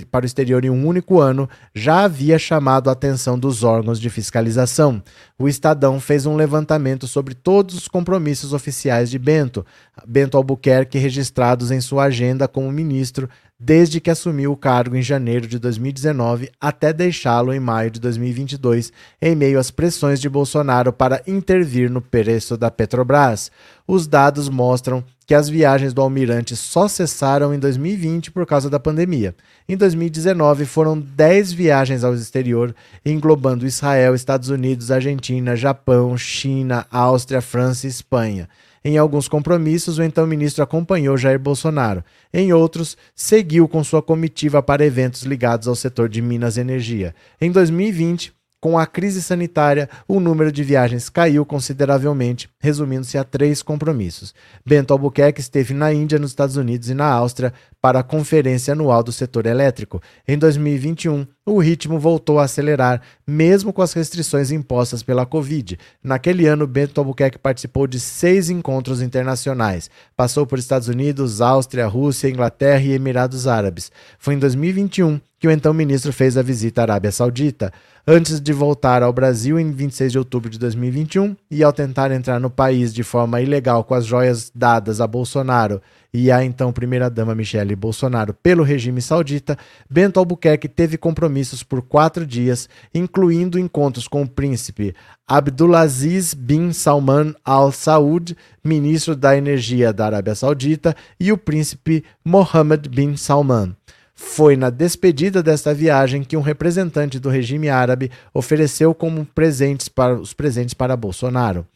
para o exterior em um único ano já havia chamado a atenção dos órgãos de fiscalização. O Estadão fez um levantamento sobre todos os compromissos oficiais de Bento, Bento Albuquerque, registrados em sua agenda como ministro desde que assumiu o cargo em janeiro de 2019 até deixá-lo em maio de 2022, em meio às pressões de Bolsonaro para intervir no preço da Petrobras. Os dados mostram que as viagens do almirante só cessaram em 2020 por causa da pandemia. Em 2019, foram 10 viagens ao exterior, englobando Israel, Estados Unidos, Argentina, Japão, China, Áustria, França e Espanha. Em alguns compromissos, o então ministro acompanhou Jair Bolsonaro. Em outros, seguiu com sua comitiva para eventos ligados ao setor de Minas Energia. Em 2020, com a crise sanitária, o número de viagens caiu consideravelmente, resumindo-se a três compromissos. Bento Albuquerque esteve na Índia, nos Estados Unidos e na Áustria para a Conferência Anual do Setor Elétrico. Em 2021, o ritmo voltou a acelerar, mesmo com as restrições impostas pela Covid. Naquele ano, Bento Albuquerque participou de seis encontros internacionais. Passou por Estados Unidos, Áustria, Rússia, Inglaterra e Emirados Árabes. Foi em 2021 que o então ministro fez a visita à Arábia Saudita antes de voltar ao Brasil em 26 de outubro de 2021 e ao tentar entrar no país de forma ilegal com as joias dadas a Bolsonaro e a então primeira-dama Michele Bolsonaro pelo regime saudita, Bento Albuquerque teve compromissos por quatro dias, incluindo encontros com o príncipe Abdulaziz bin Salman Al Saud, ministro da Energia da Arábia Saudita, e o príncipe Mohammed bin Salman. Foi na despedida desta viagem que um representante do regime árabe ofereceu como presentes para os presentes para Bolsonaro.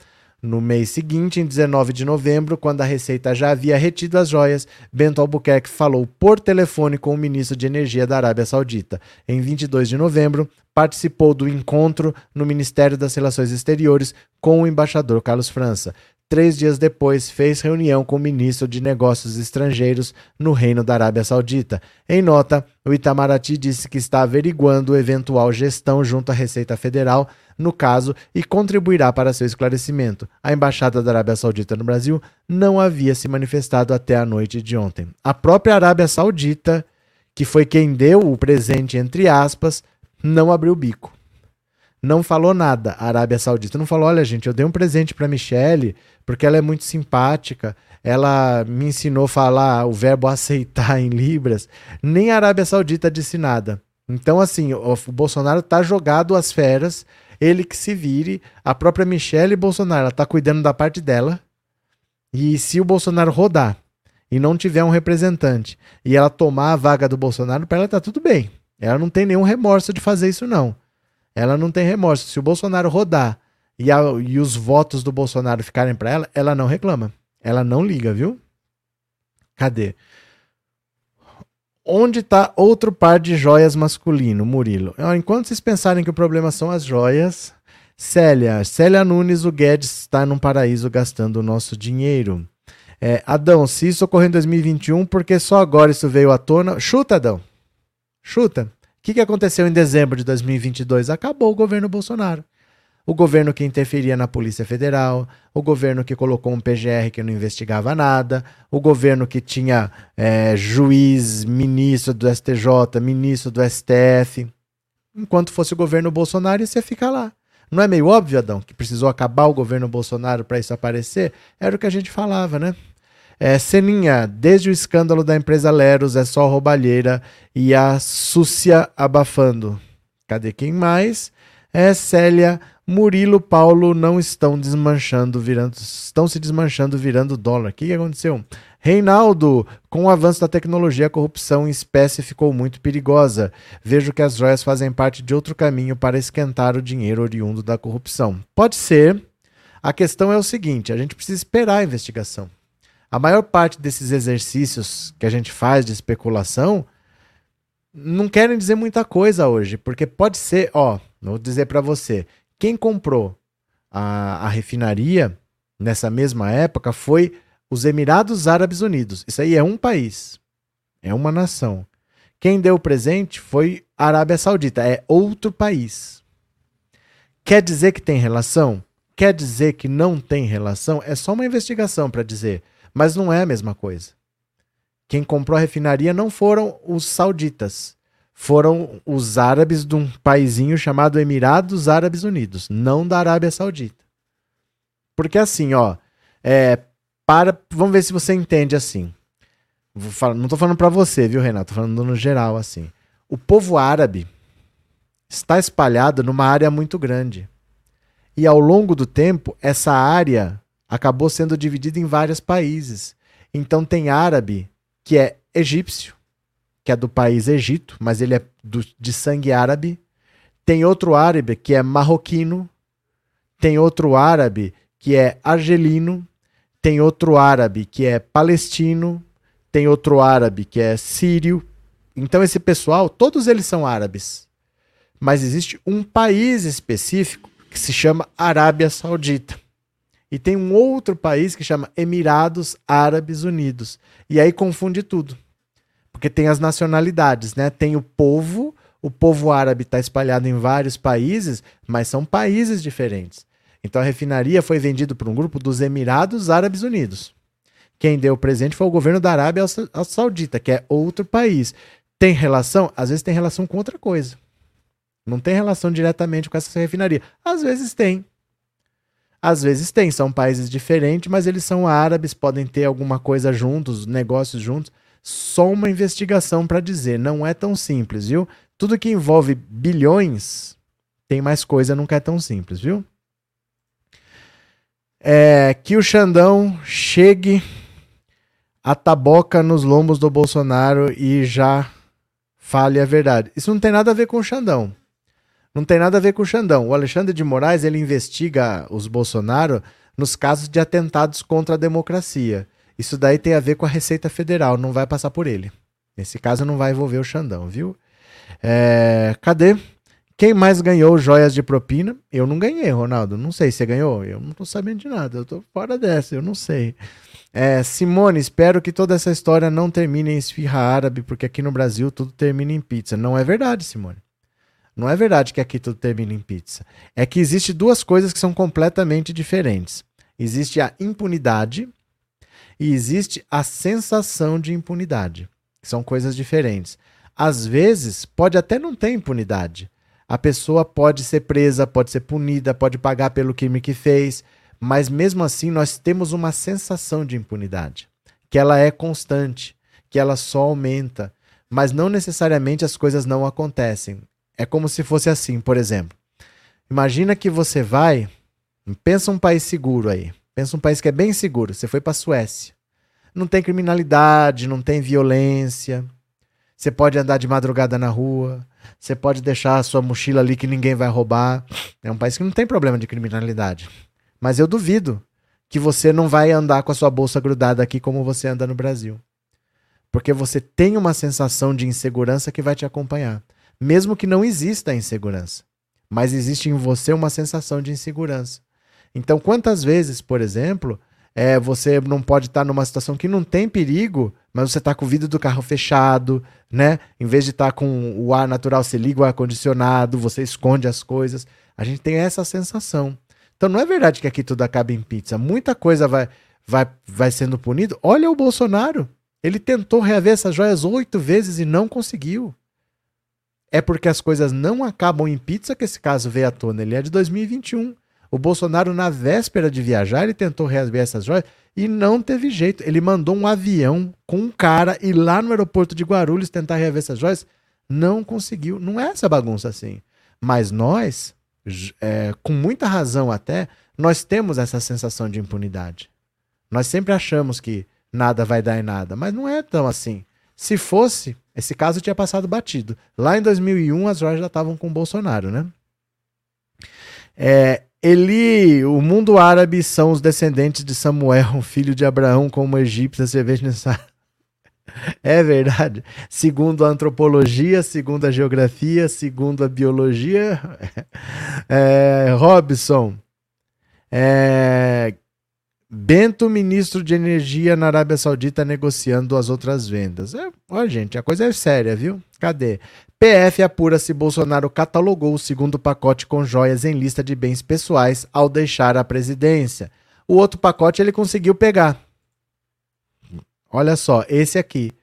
No mês seguinte, em 19 de novembro, quando a Receita já havia retido as joias, Bento Albuquerque falou por telefone com o ministro de Energia da Arábia Saudita. Em 22 de novembro, participou do encontro no Ministério das Relações Exteriores com o embaixador Carlos França. Três dias depois, fez reunião com o ministro de Negócios Estrangeiros no Reino da Arábia Saudita. Em nota, o Itamaraty disse que está averiguando eventual gestão junto à Receita Federal no caso e contribuirá para seu esclarecimento. A Embaixada da Arábia Saudita no Brasil não havia se manifestado até a noite de ontem. A própria Arábia Saudita, que foi quem deu o presente, entre aspas, não abriu o bico não falou nada. A Arábia Saudita não falou: olha, gente, eu dei um presente para Michelle porque ela é muito simpática. Ela me ensinou a falar o verbo aceitar em Libras. Nem a Arábia Saudita disse nada. Então, assim, o, Bolsonaro tá jogado às feras, ele que se vire. A própria Michelle Bolsonaro, ela tá cuidando da parte dela. E se o Bolsonaro rodar e não tiver um representante e ela tomar a vaga do Bolsonaro, para ela tá tudo bem. Ela não tem nenhum remorso de fazer isso, não. Ela não tem remorso. Se o Bolsonaro rodar e, a, e os votos do Bolsonaro ficarem para ela, ela não reclama. Ela não liga, viu? Cadê? Onde está outro par de joias masculino, Murilo? Enquanto vocês pensarem que o problema são as joias, Célia, Célia Nunes, o Guedes está num paraíso gastando o nosso dinheiro. É, Adão, se isso ocorreu em 2021, porque só agora isso veio à tona? Chuta, Adão. Chuta. Que, que aconteceu em dezembro de 2022? Acabou o governo Bolsonaro. O governo que interferia na Polícia Federal, o governo que colocou um PGR que não investigava nada, o governo que tinha é, juiz, ministro do STJ, ministro do STF. Enquanto fosse o governo Bolsonaro, ia ficar lá. Não é meio óbvio, Adão, que precisou acabar o governo Bolsonaro para isso aparecer? Era o que a gente falava, né? É, Seninha, desde o escândalo da empresa Leros é só roubalheira e a Súcia abafando. Cadê quem mais? É Célia, Murilo, Paulo não estão desmanchando, virando, estão se desmanchando virando dólar. O que, que aconteceu? Reinaldo, com o avanço da tecnologia, a corrupção em espécie ficou muito perigosa. Vejo que as joias fazem parte de outro caminho para esquentar o dinheiro oriundo da corrupção. Pode ser. A questão é o seguinte: a gente precisa esperar a investigação. A maior parte desses exercícios que a gente faz de especulação não querem dizer muita coisa hoje, porque pode ser, ó, vou dizer para você, quem comprou a, a refinaria nessa mesma época foi os Emirados Árabes Unidos. Isso aí é um país, é uma nação. Quem deu o presente foi a Arábia Saudita, é outro país. Quer dizer que tem relação? Quer dizer que não tem relação? É só uma investigação para dizer. Mas não é a mesma coisa. Quem comprou a refinaria não foram os sauditas, foram os árabes de um paizinho chamado Emirados Árabes Unidos, não da Arábia Saudita. Porque assim, ó, é, para, vamos ver se você entende assim. Falar, não estou falando para você, viu, Renato? Tô falando no geral assim. O povo árabe está espalhado numa área muito grande. E ao longo do tempo, essa área acabou sendo dividido em vários países. Então tem árabe que é egípcio, que é do país Egito, mas ele é do, de sangue árabe. Tem outro árabe que é marroquino. Tem outro árabe que é argelino. Tem outro árabe que é palestino. Tem outro árabe que é sírio. Então esse pessoal, todos eles são árabes. Mas existe um país específico que se chama Arábia Saudita. E tem um outro país que chama Emirados Árabes Unidos. E aí confunde tudo. Porque tem as nacionalidades, né? Tem o povo, o povo árabe está espalhado em vários países, mas são países diferentes. Então a refinaria foi vendida por um grupo dos Emirados Árabes Unidos. Quem deu o presente foi o governo da Arábia Saudita, que é outro país. Tem relação? Às vezes tem relação com outra coisa. Não tem relação diretamente com essa refinaria. Às vezes tem. Às vezes tem, são países diferentes, mas eles são árabes, podem ter alguma coisa juntos, negócios juntos. Só uma investigação para dizer, não é tão simples, viu? Tudo que envolve bilhões tem mais coisa, nunca é tão simples, viu? É, que o Xandão chegue a taboca nos lombos do Bolsonaro e já fale a verdade. Isso não tem nada a ver com o Xandão. Não tem nada a ver com o Xandão. O Alexandre de Moraes ele investiga os Bolsonaro nos casos de atentados contra a democracia. Isso daí tem a ver com a Receita Federal, não vai passar por ele. Nesse caso não vai envolver o Xandão, viu? É... Cadê? Quem mais ganhou joias de propina? Eu não ganhei, Ronaldo. Não sei se você ganhou. Eu não tô sabendo de nada. Eu tô fora dessa, eu não sei. É, Simone, espero que toda essa história não termine em esfirra árabe, porque aqui no Brasil tudo termina em pizza. Não é verdade, Simone. Não é verdade que aqui tudo termina em pizza. É que existe duas coisas que são completamente diferentes. Existe a impunidade e existe a sensação de impunidade. São coisas diferentes. Às vezes, pode até não ter impunidade. A pessoa pode ser presa, pode ser punida, pode pagar pelo crime que fez, mas mesmo assim nós temos uma sensação de impunidade, que ela é constante, que ela só aumenta, mas não necessariamente as coisas não acontecem. É como se fosse assim, por exemplo. Imagina que você vai, pensa um país seguro aí. Pensa um país que é bem seguro. Você foi para Suécia. Não tem criminalidade, não tem violência. Você pode andar de madrugada na rua. Você pode deixar a sua mochila ali que ninguém vai roubar. É um país que não tem problema de criminalidade. Mas eu duvido que você não vai andar com a sua bolsa grudada aqui como você anda no Brasil. Porque você tem uma sensação de insegurança que vai te acompanhar mesmo que não exista a insegurança. Mas existe em você uma sensação de insegurança. Então, quantas vezes, por exemplo, é, você não pode estar numa situação que não tem perigo, mas você está com o vidro do carro fechado, né? Em vez de estar com o ar natural, você liga o ar-condicionado, você esconde as coisas. A gente tem essa sensação. Então não é verdade que aqui tudo acaba em pizza. Muita coisa vai, vai, vai sendo punido. Olha o Bolsonaro. Ele tentou reaver essas joias oito vezes e não conseguiu. É porque as coisas não acabam em pizza que esse caso veio à tona. Ele é de 2021. O Bolsonaro, na véspera de viajar, ele tentou reaver essas joias e não teve jeito. Ele mandou um avião com um cara ir lá no aeroporto de Guarulhos tentar reaver essas joias. Não conseguiu. Não é essa bagunça assim. Mas nós, é, com muita razão até, nós temos essa sensação de impunidade. Nós sempre achamos que nada vai dar em nada, mas não é tão assim. Se fosse, esse caso tinha passado batido. Lá em 2001, as joias já estavam com o Bolsonaro, né? É, Eli, o mundo árabe são os descendentes de Samuel, filho de Abraão, como egípcios, cerveja necessária. É verdade. Segundo a antropologia, segundo a geografia, segundo a biologia. É, Robson. É, Bento, ministro de Energia na Arábia Saudita, negociando as outras vendas. É, olha, gente, a coisa é séria, viu? Cadê? PF apura se Bolsonaro catalogou o segundo pacote com joias em lista de bens pessoais ao deixar a presidência. O outro pacote ele conseguiu pegar. Olha só, esse aqui.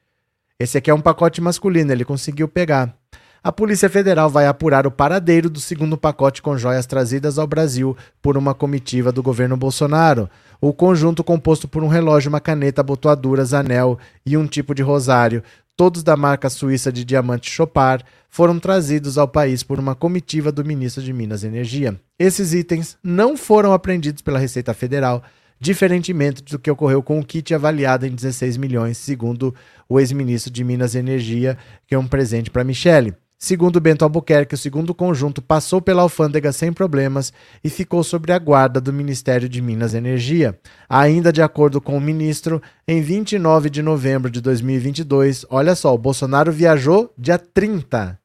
Esse aqui é um pacote masculino, ele conseguiu pegar. A Polícia Federal vai apurar o paradeiro do segundo pacote com joias trazidas ao Brasil por uma comitiva do governo Bolsonaro. O conjunto, composto por um relógio, uma caneta, abotoaduras, anel e um tipo de rosário, todos da marca suíça de diamante Chopard, foram trazidos ao país por uma comitiva do ministro de Minas e Energia. Esses itens não foram apreendidos pela Receita Federal, diferentemente do que ocorreu com o kit avaliado em 16 milhões, segundo o ex-ministro de Minas e Energia, que é um presente para Michele. Segundo Bento Albuquerque, o segundo conjunto passou pela alfândega sem problemas e ficou sob a guarda do Ministério de Minas e Energia. Ainda de acordo com o ministro, em 29 de novembro de 2022, olha só, o Bolsonaro viajou dia 30.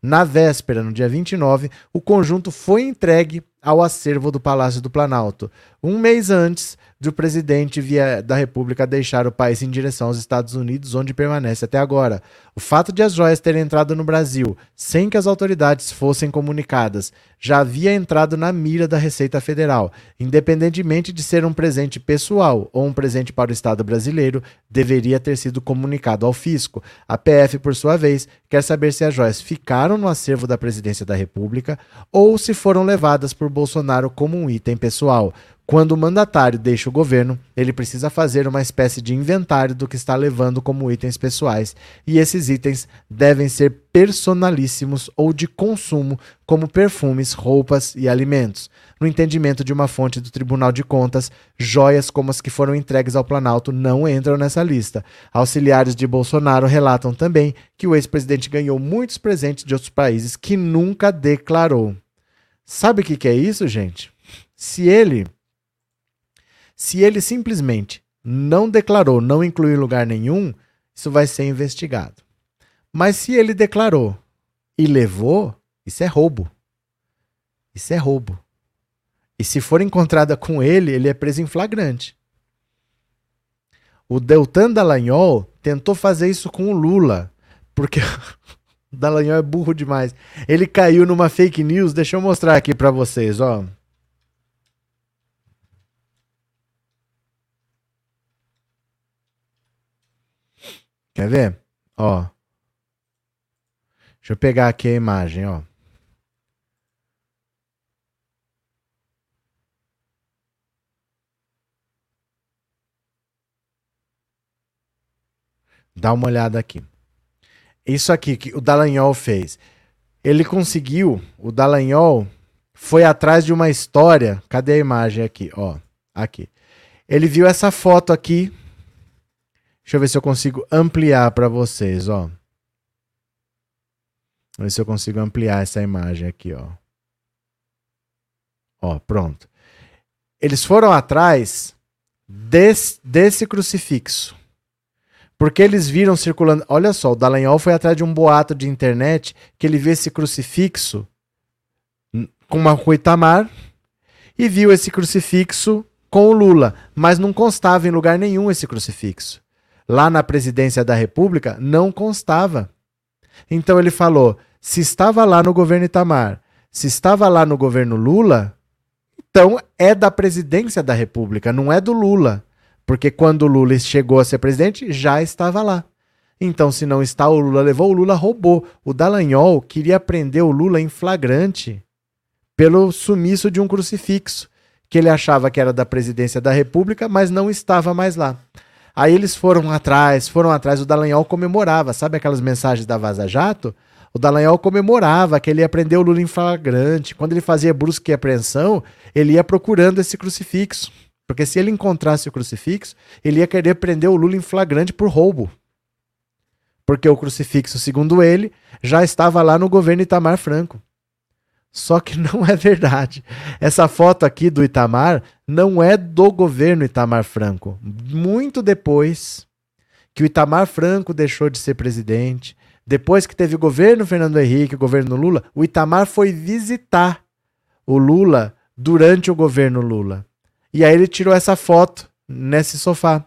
Na véspera, no dia 29, o conjunto foi entregue ao acervo do Palácio do Planalto. Um mês antes, de o presidente via, da República deixar o país em direção aos Estados Unidos, onde permanece até agora. O fato de as joias terem entrado no Brasil sem que as autoridades fossem comunicadas já havia entrado na mira da Receita Federal. Independentemente de ser um presente pessoal ou um presente para o Estado brasileiro, deveria ter sido comunicado ao fisco. A PF, por sua vez, quer saber se as joias ficaram no acervo da Presidência da República ou se foram levadas por Bolsonaro como um item pessoal. Quando o mandatário deixa o governo, ele precisa fazer uma espécie de inventário do que está levando como itens pessoais, e esses itens devem ser personalíssimos ou de consumo, como perfumes, roupas e alimentos. No entendimento de uma fonte do Tribunal de Contas, joias como as que foram entregues ao Planalto não entram nessa lista. Auxiliares de Bolsonaro relatam também que o ex-presidente ganhou muitos presentes de outros países que nunca declarou. Sabe o que, que é isso, gente? Se ele se ele simplesmente não declarou, não incluiu lugar nenhum, isso vai ser investigado. Mas se ele declarou e levou, isso é roubo. Isso é roubo. E se for encontrada com ele, ele é preso em flagrante. O Deltan Dallagnol tentou fazer isso com o Lula, porque Dallagnol é burro demais. Ele caiu numa fake news, deixa eu mostrar aqui para vocês, ó. Quer ver? Ó. Deixa eu pegar aqui a imagem, ó. Dá uma olhada aqui. Isso aqui que o Dallagnol fez. Ele conseguiu, o Dallagnol foi atrás de uma história. Cadê a imagem aqui? Ó, aqui. Ele viu essa foto aqui Deixa eu ver se eu consigo ampliar para vocês, ó. Vamos ver se eu consigo ampliar essa imagem aqui, ó. Ó, pronto. Eles foram atrás desse, desse crucifixo. Porque eles viram circulando. Olha só, o Dallagnol foi atrás de um boato de internet que ele viu esse crucifixo com uma rua Itamar e viu esse crucifixo com o Lula, mas não constava em lugar nenhum esse crucifixo. Lá na presidência da República não constava. Então ele falou: se estava lá no governo Itamar, se estava lá no governo Lula, então é da presidência da República, não é do Lula. Porque quando o Lula chegou a ser presidente, já estava lá. Então, se não está, o Lula levou, o Lula roubou. O Dallagnol queria prender o Lula em flagrante pelo sumiço de um crucifixo, que ele achava que era da presidência da República, mas não estava mais lá. Aí eles foram atrás, foram atrás, o Dallagnol comemorava, sabe aquelas mensagens da Vaza Jato? O Dallagnol comemorava que ele ia prender o Lula em flagrante. Quando ele fazia brusca e apreensão, ele ia procurando esse crucifixo. Porque se ele encontrasse o crucifixo, ele ia querer prender o Lula em flagrante por roubo. Porque o crucifixo, segundo ele, já estava lá no governo Itamar Franco. Só que não é verdade. Essa foto aqui do Itamar não é do governo Itamar Franco. Muito depois que o Itamar Franco deixou de ser presidente, depois que teve o governo Fernando Henrique, o governo Lula, o Itamar foi visitar o Lula durante o governo Lula. E aí ele tirou essa foto nesse sofá.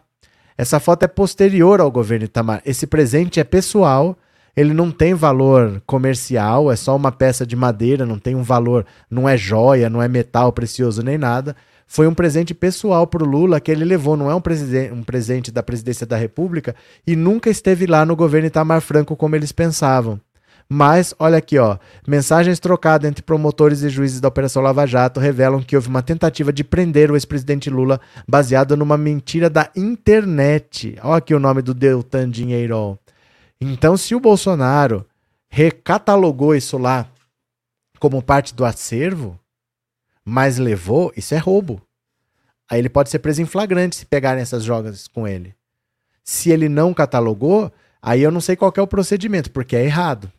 Essa foto é posterior ao governo Itamar. Esse presente é pessoal, ele não tem valor comercial, é só uma peça de madeira, não tem um valor, não é joia, não é metal precioso nem nada. Foi um presente pessoal para o Lula que ele levou, não é um, um presente da presidência da República e nunca esteve lá no governo Itamar Franco como eles pensavam. Mas, olha aqui, ó. Mensagens trocadas entre promotores e juízes da Operação Lava Jato revelam que houve uma tentativa de prender o ex-presidente Lula baseada numa mentira da internet. Olha aqui o nome do Deltan Dinheiro. Então, se o Bolsonaro recatalogou isso lá como parte do acervo, mas levou, isso é roubo. Aí ele pode ser preso em flagrante se pegarem essas jogas com ele. Se ele não catalogou, aí eu não sei qual é o procedimento, porque é errado.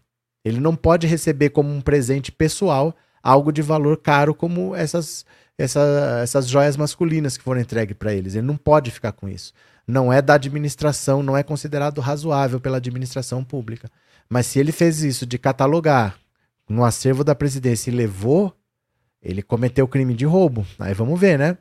Ele não pode receber como um presente pessoal algo de valor caro como essas, essa, essas joias masculinas que foram entregues para eles. Ele não pode ficar com isso. Não é da administração, não é considerado razoável pela administração pública. Mas se ele fez isso de catalogar no acervo da presidência e levou, ele cometeu crime de roubo. Aí vamos ver, né?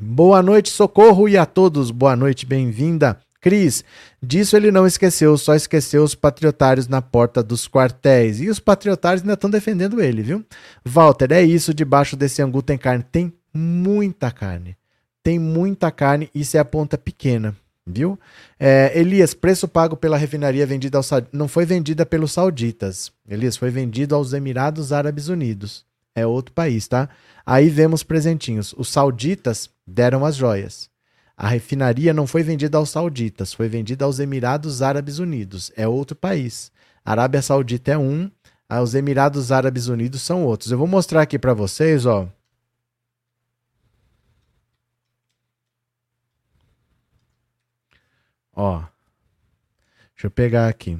Boa noite, socorro e a todos. Boa noite, bem-vinda. Cris, disso ele não esqueceu, só esqueceu os patriotários na porta dos quartéis. E os patriotários ainda estão defendendo ele, viu? Walter, é isso, debaixo desse angu tem carne. Tem muita carne. Tem muita carne, isso é a ponta pequena, viu? É, Elias, preço pago pela refinaria vendida aos não foi vendida pelos sauditas. Elias, foi vendido aos Emirados Árabes Unidos. É outro país, tá? Aí vemos presentinhos. Os sauditas deram as joias. A refinaria não foi vendida aos sauditas, foi vendida aos Emirados Árabes Unidos. É outro país. A Arábia Saudita é um, os Emirados Árabes Unidos são outros. Eu vou mostrar aqui para vocês, ó. Ó. Deixa eu pegar aqui.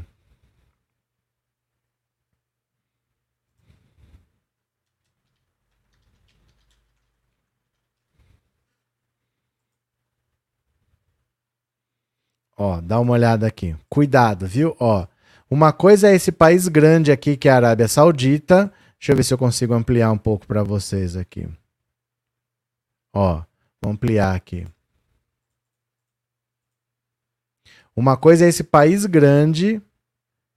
Ó, dá uma olhada aqui. Cuidado, viu? Ó, uma coisa é esse país grande aqui que é a Arábia Saudita. Deixa eu ver se eu consigo ampliar um pouco para vocês aqui. Ó, vou ampliar aqui. Uma coisa é esse país grande,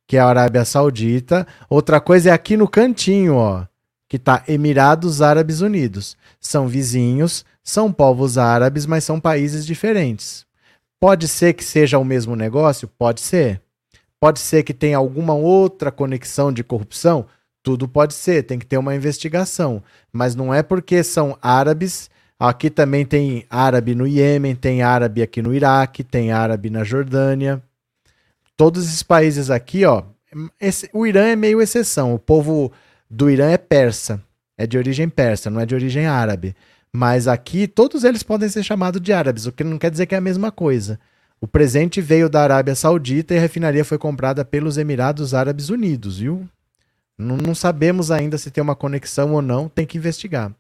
que é a Arábia Saudita. Outra coisa é aqui no cantinho, ó, que tá Emirados Árabes Unidos. São vizinhos, são povos árabes, mas são países diferentes. Pode ser que seja o mesmo negócio? Pode ser. Pode ser que tenha alguma outra conexão de corrupção? Tudo pode ser, tem que ter uma investigação. Mas não é porque são árabes. Aqui também tem árabe no Iêmen, tem árabe aqui no Iraque, tem árabe na Jordânia. Todos esses países aqui, ó. Esse, o Irã é meio exceção. O povo do Irã é persa. É de origem persa, não é de origem árabe. Mas aqui todos eles podem ser chamados de árabes, o que não quer dizer que é a mesma coisa. O presente veio da Arábia Saudita e a refinaria foi comprada pelos Emirados Árabes Unidos, viu? Não, não sabemos ainda se tem uma conexão ou não, tem que investigar.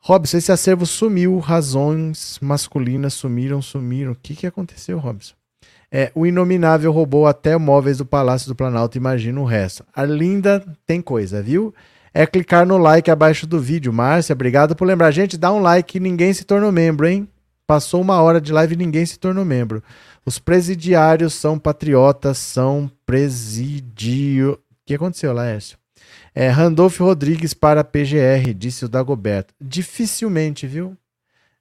Robson, esse acervo sumiu, razões masculinas sumiram, sumiram. O que, que aconteceu, Robson? É, o Inominável roubou até móveis do Palácio do Planalto, imagina o resto. A Linda tem coisa, viu? é clicar no like abaixo do vídeo. Márcia, obrigado por lembrar. Gente, dá um like, ninguém se tornou membro, hein? Passou uma hora de live e ninguém se tornou membro. Os presidiários são patriotas, são presidio. O que aconteceu, Laércio? É, Rodrigues para PGR, disse o Dagoberto. Dificilmente, viu?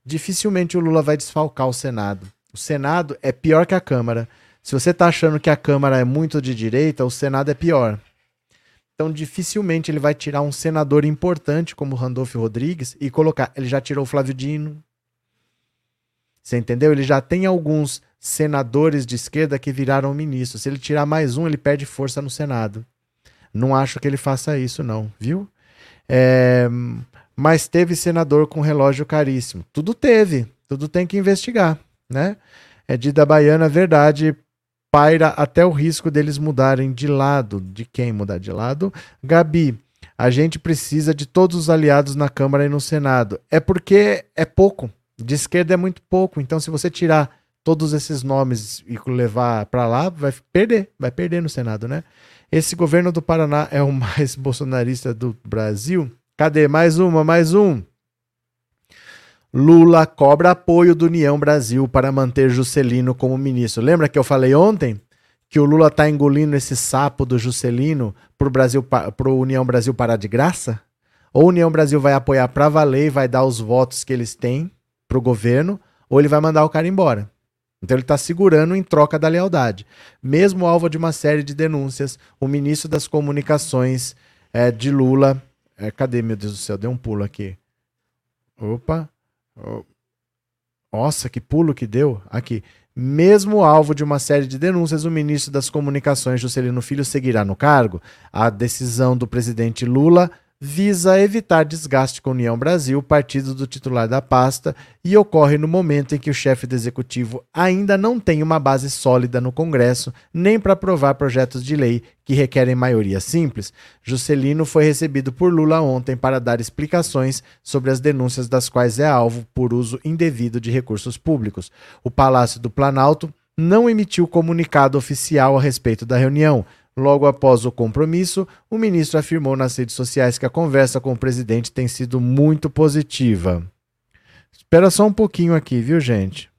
Dificilmente o Lula vai desfalcar o Senado. O Senado é pior que a Câmara. Se você está achando que a Câmara é muito de direita, o Senado é pior. Então, dificilmente ele vai tirar um senador importante como Randolfo Rodrigues e colocar. Ele já tirou o Flávio Dino, você entendeu? Ele já tem alguns senadores de esquerda que viraram ministros. Se ele tirar mais um, ele perde força no Senado. Não acho que ele faça isso, não, viu? É, mas teve senador com relógio caríssimo. Tudo teve, tudo tem que investigar, né? É de da Baiana, verdade, paira até o risco deles mudarem de lado. De quem mudar de lado? Gabi, a gente precisa de todos os aliados na Câmara e no Senado. É porque é pouco. De esquerda é muito pouco, então se você tirar todos esses nomes e levar para lá, vai perder, vai perder no Senado, né? Esse governo do Paraná é o mais bolsonarista do Brasil. Cadê? Mais uma, mais um. Lula cobra apoio do União Brasil para manter Juscelino como ministro. Lembra que eu falei ontem que o Lula tá engolindo esse sapo do Juscelino pro Brasil pro União Brasil parar de graça? Ou União Brasil vai apoiar para valer e vai dar os votos que eles têm para o governo, ou ele vai mandar o cara embora. Então ele está segurando em troca da lealdade. Mesmo alvo de uma série de denúncias, o ministro das Comunicações é, de Lula. É, cadê, meu Deus do céu? Deu um pulo aqui. Opa. Nossa, que pulo que deu. Aqui. Mesmo alvo de uma série de denúncias, o ministro das Comunicações, Juscelino Filho, seguirá no cargo. A decisão do presidente Lula visa evitar desgaste com União Brasil, partido do titular da pasta, e ocorre no momento em que o chefe do executivo ainda não tem uma base sólida no Congresso, nem para aprovar projetos de lei que requerem maioria simples. Juscelino foi recebido por Lula ontem para dar explicações sobre as denúncias das quais é alvo por uso indevido de recursos públicos. O Palácio do Planalto não emitiu comunicado oficial a respeito da reunião, Logo após o compromisso, o ministro afirmou nas redes sociais que a conversa com o presidente tem sido muito positiva. Espera só um pouquinho aqui, viu, gente?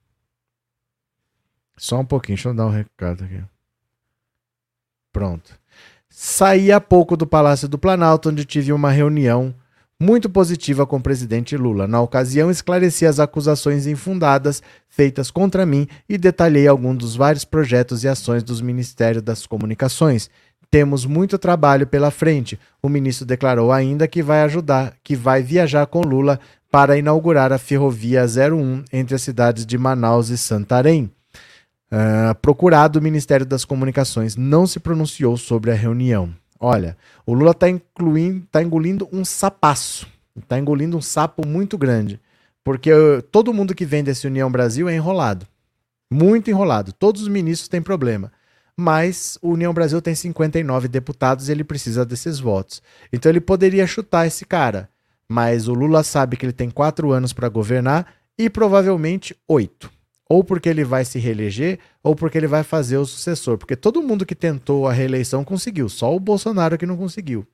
Só um pouquinho, deixa eu dar um recado aqui. Pronto. Saí há pouco do Palácio do Planalto, onde tive uma reunião muito positiva com o presidente Lula. Na ocasião, esclareci as acusações infundadas feitas contra mim e detalhei alguns dos vários projetos e ações dos Ministérios das Comunicações. Temos muito trabalho pela frente. O ministro declarou ainda que vai ajudar, que vai viajar com Lula para inaugurar a Ferrovia 01 entre as cidades de Manaus e Santarém. Uh, procurado, o Ministério das Comunicações não se pronunciou sobre a reunião. Olha, o Lula está tá engolindo um sapaço. Está engolindo um sapo muito grande. Porque todo mundo que vem desse União Brasil é enrolado. Muito enrolado. Todos os ministros têm problema. Mas o União Brasil tem 59 deputados e ele precisa desses votos. Então ele poderia chutar esse cara. Mas o Lula sabe que ele tem quatro anos para governar e provavelmente oito ou porque ele vai se reeleger, ou porque ele vai fazer o sucessor. Porque todo mundo que tentou a reeleição conseguiu, só o Bolsonaro que não conseguiu.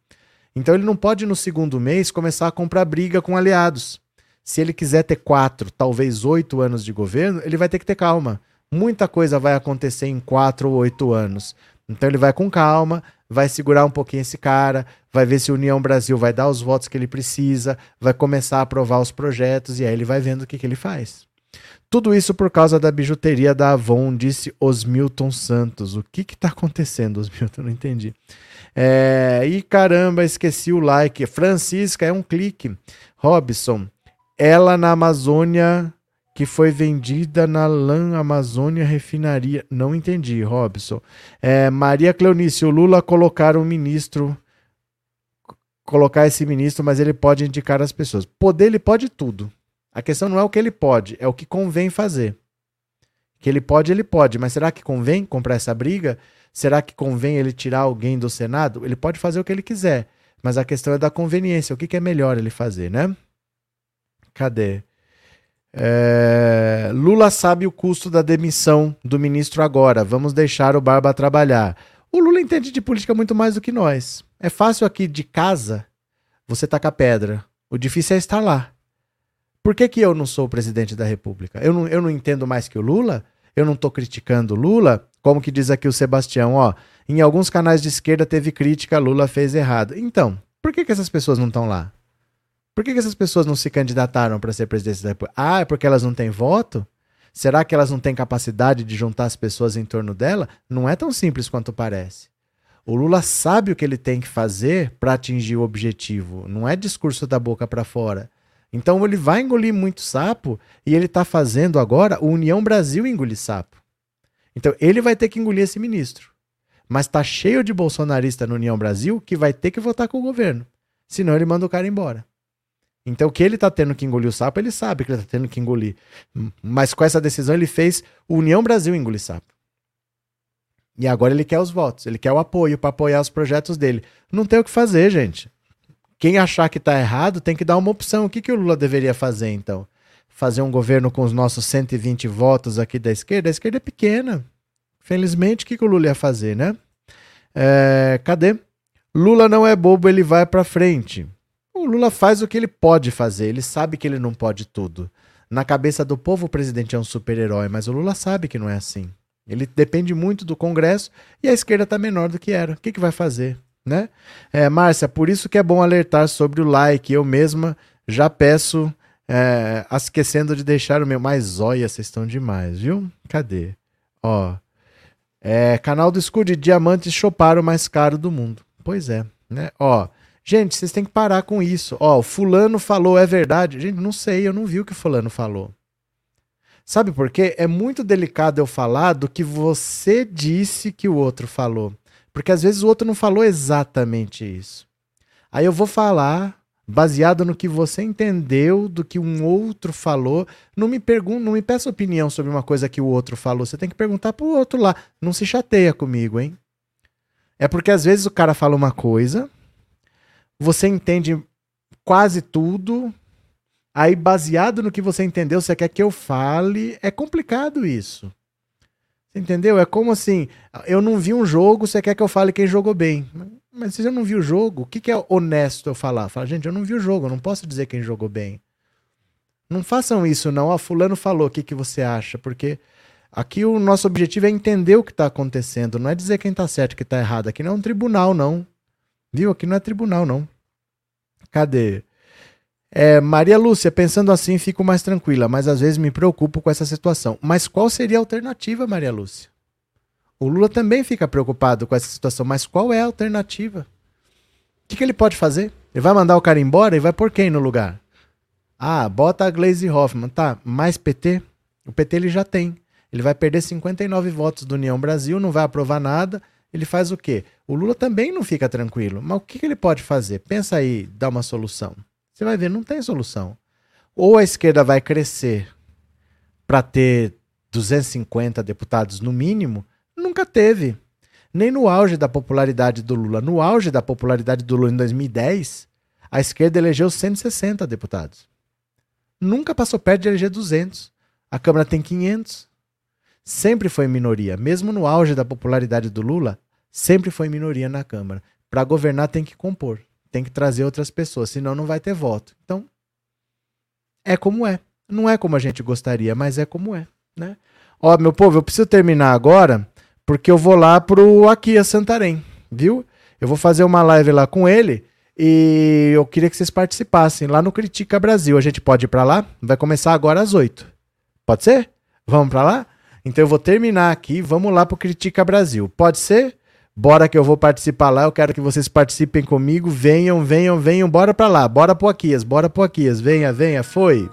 Então ele não pode, no segundo mês, começar a comprar briga com aliados. Se ele quiser ter quatro, talvez oito anos de governo, ele vai ter que ter calma. Muita coisa vai acontecer em quatro ou oito anos. Então ele vai com calma, vai segurar um pouquinho esse cara, vai ver se a União Brasil vai dar os votos que ele precisa, vai começar a aprovar os projetos e aí ele vai vendo o que, que ele faz. Tudo isso por causa da bijuteria da Avon, disse Osmilton Santos. O que que tá acontecendo, Osmilton? Não entendi. É, e caramba, esqueci o like. Francisca, é um clique. Robson, ela na Amazônia que foi vendida na LAN Amazônia Refinaria. Não entendi, Robson. É, Maria Cleonice, o Lula colocar um ministro, colocar esse ministro, mas ele pode indicar as pessoas. Poder, ele pode tudo. A questão não é o que ele pode, é o que convém fazer. Que ele pode, ele pode, mas será que convém comprar essa briga? Será que convém ele tirar alguém do Senado? Ele pode fazer o que ele quiser, mas a questão é da conveniência. O que, é melhor ele fazer, né? Cadê? É... Lula sabe o custo da demissão do ministro agora. Vamos deixar o Barba trabalhar. O Lula entende de política muito mais do que nós. É fácil aqui de casa você taca pedra. O difícil é estar lá. Por que, que eu não sou o presidente da República? Eu não, eu não entendo mais que o Lula? Eu não estou criticando o Lula? Como que diz aqui o Sebastião, ó. Em alguns canais de esquerda teve crítica, Lula fez errado. Então, por que, que essas pessoas não estão lá? Por que, que essas pessoas não se candidataram para ser presidente da República? Ah, é porque elas não têm voto? Será que elas não têm capacidade de juntar as pessoas em torno dela? Não é tão simples quanto parece. O Lula sabe o que ele tem que fazer para atingir o objetivo. Não é discurso da boca para fora. Então ele vai engolir muito sapo e ele está fazendo agora o União Brasil engolir sapo. Então ele vai ter que engolir esse ministro. Mas tá cheio de bolsonarista no União Brasil que vai ter que votar com o governo. Senão ele manda o cara embora. Então, o que ele tá tendo que engolir o sapo, ele sabe que ele tá tendo que engolir. Mas com essa decisão, ele fez o União Brasil engolir sapo. E agora ele quer os votos, ele quer o apoio para apoiar os projetos dele. Não tem o que fazer, gente. Quem achar que tá errado tem que dar uma opção. O que, que o Lula deveria fazer, então? Fazer um governo com os nossos 120 votos aqui da esquerda? A esquerda é pequena. Felizmente, o que, que o Lula ia fazer, né? É, cadê? Lula não é bobo, ele vai para frente. O Lula faz o que ele pode fazer, ele sabe que ele não pode tudo. Na cabeça do povo, o presidente é um super-herói, mas o Lula sabe que não é assim. Ele depende muito do Congresso e a esquerda está menor do que era. O que, que vai fazer? Né? É, Márcia, por isso que é bom alertar sobre o like. Eu mesma já peço, é, esquecendo de deixar o meu. Mais olha, vocês estão demais, viu? Cadê? Ó. É, canal do Scud, diamantes choparam o mais caro do mundo. Pois é, né? Ó. Gente, vocês têm que parar com isso. Ó, o fulano falou, é verdade? Gente, não sei, eu não vi o que o fulano falou. Sabe por quê? É muito delicado eu falar do que você disse que o outro falou. Porque às vezes o outro não falou exatamente isso. Aí eu vou falar baseado no que você entendeu do que um outro falou. Não me pergunta, não me peça opinião sobre uma coisa que o outro falou. Você tem que perguntar pro outro lá. Não se chateia comigo, hein? É porque às vezes o cara fala uma coisa, você entende quase tudo, aí baseado no que você entendeu, você quer que eu fale, é complicado isso. Entendeu? É como assim, eu não vi um jogo, você quer que eu fale quem jogou bem. Mas se eu não vi o jogo, o que, que é honesto eu falar? Fala, gente, eu não vi o jogo, eu não posso dizer quem jogou bem. Não façam isso, não. Ó, fulano falou, o que, que você acha? Porque aqui o nosso objetivo é entender o que está acontecendo, não é dizer quem está certo e quem está errado. Aqui não é um tribunal, não. Viu? Aqui não é tribunal, não. Cadê? É, Maria Lúcia, pensando assim, fico mais tranquila, mas às vezes me preocupo com essa situação. Mas qual seria a alternativa, Maria Lúcia? O Lula também fica preocupado com essa situação, mas qual é a alternativa? O que, que ele pode fazer? Ele vai mandar o cara embora e vai por quem no lugar? Ah, bota a Glaze Hoffman. Tá, mais PT? O PT ele já tem. Ele vai perder 59 votos do União Brasil, não vai aprovar nada ele faz o quê? O Lula também não fica tranquilo. Mas o que, que ele pode fazer? Pensa aí, dá uma solução. Você vai ver, não tem solução. Ou a esquerda vai crescer para ter 250 deputados no mínimo, nunca teve. Nem no auge da popularidade do Lula. No auge da popularidade do Lula em 2010, a esquerda elegeu 160 deputados. Nunca passou perto de eleger 200. A Câmara tem 500. Sempre foi minoria. Mesmo no auge da popularidade do Lula, sempre foi minoria na Câmara. Para governar tem que compor, tem que trazer outras pessoas, senão não vai ter voto. Então, é como é. Não é como a gente gostaria, mas é como é, né? Ó, meu povo, eu preciso terminar agora, porque eu vou lá pro Aqui a Santarém, viu? Eu vou fazer uma live lá com ele e eu queria que vocês participassem lá no Critica Brasil. A gente pode ir para lá? Vai começar agora às 8. Pode ser? Vamos para lá? Então eu vou terminar aqui, vamos lá pro Critica Brasil. Pode ser? Bora que eu vou participar lá, eu quero que vocês participem comigo. Venham, venham, venham, bora pra lá. Bora pro Aquias, bora pro Aquias. Venha, venha, foi.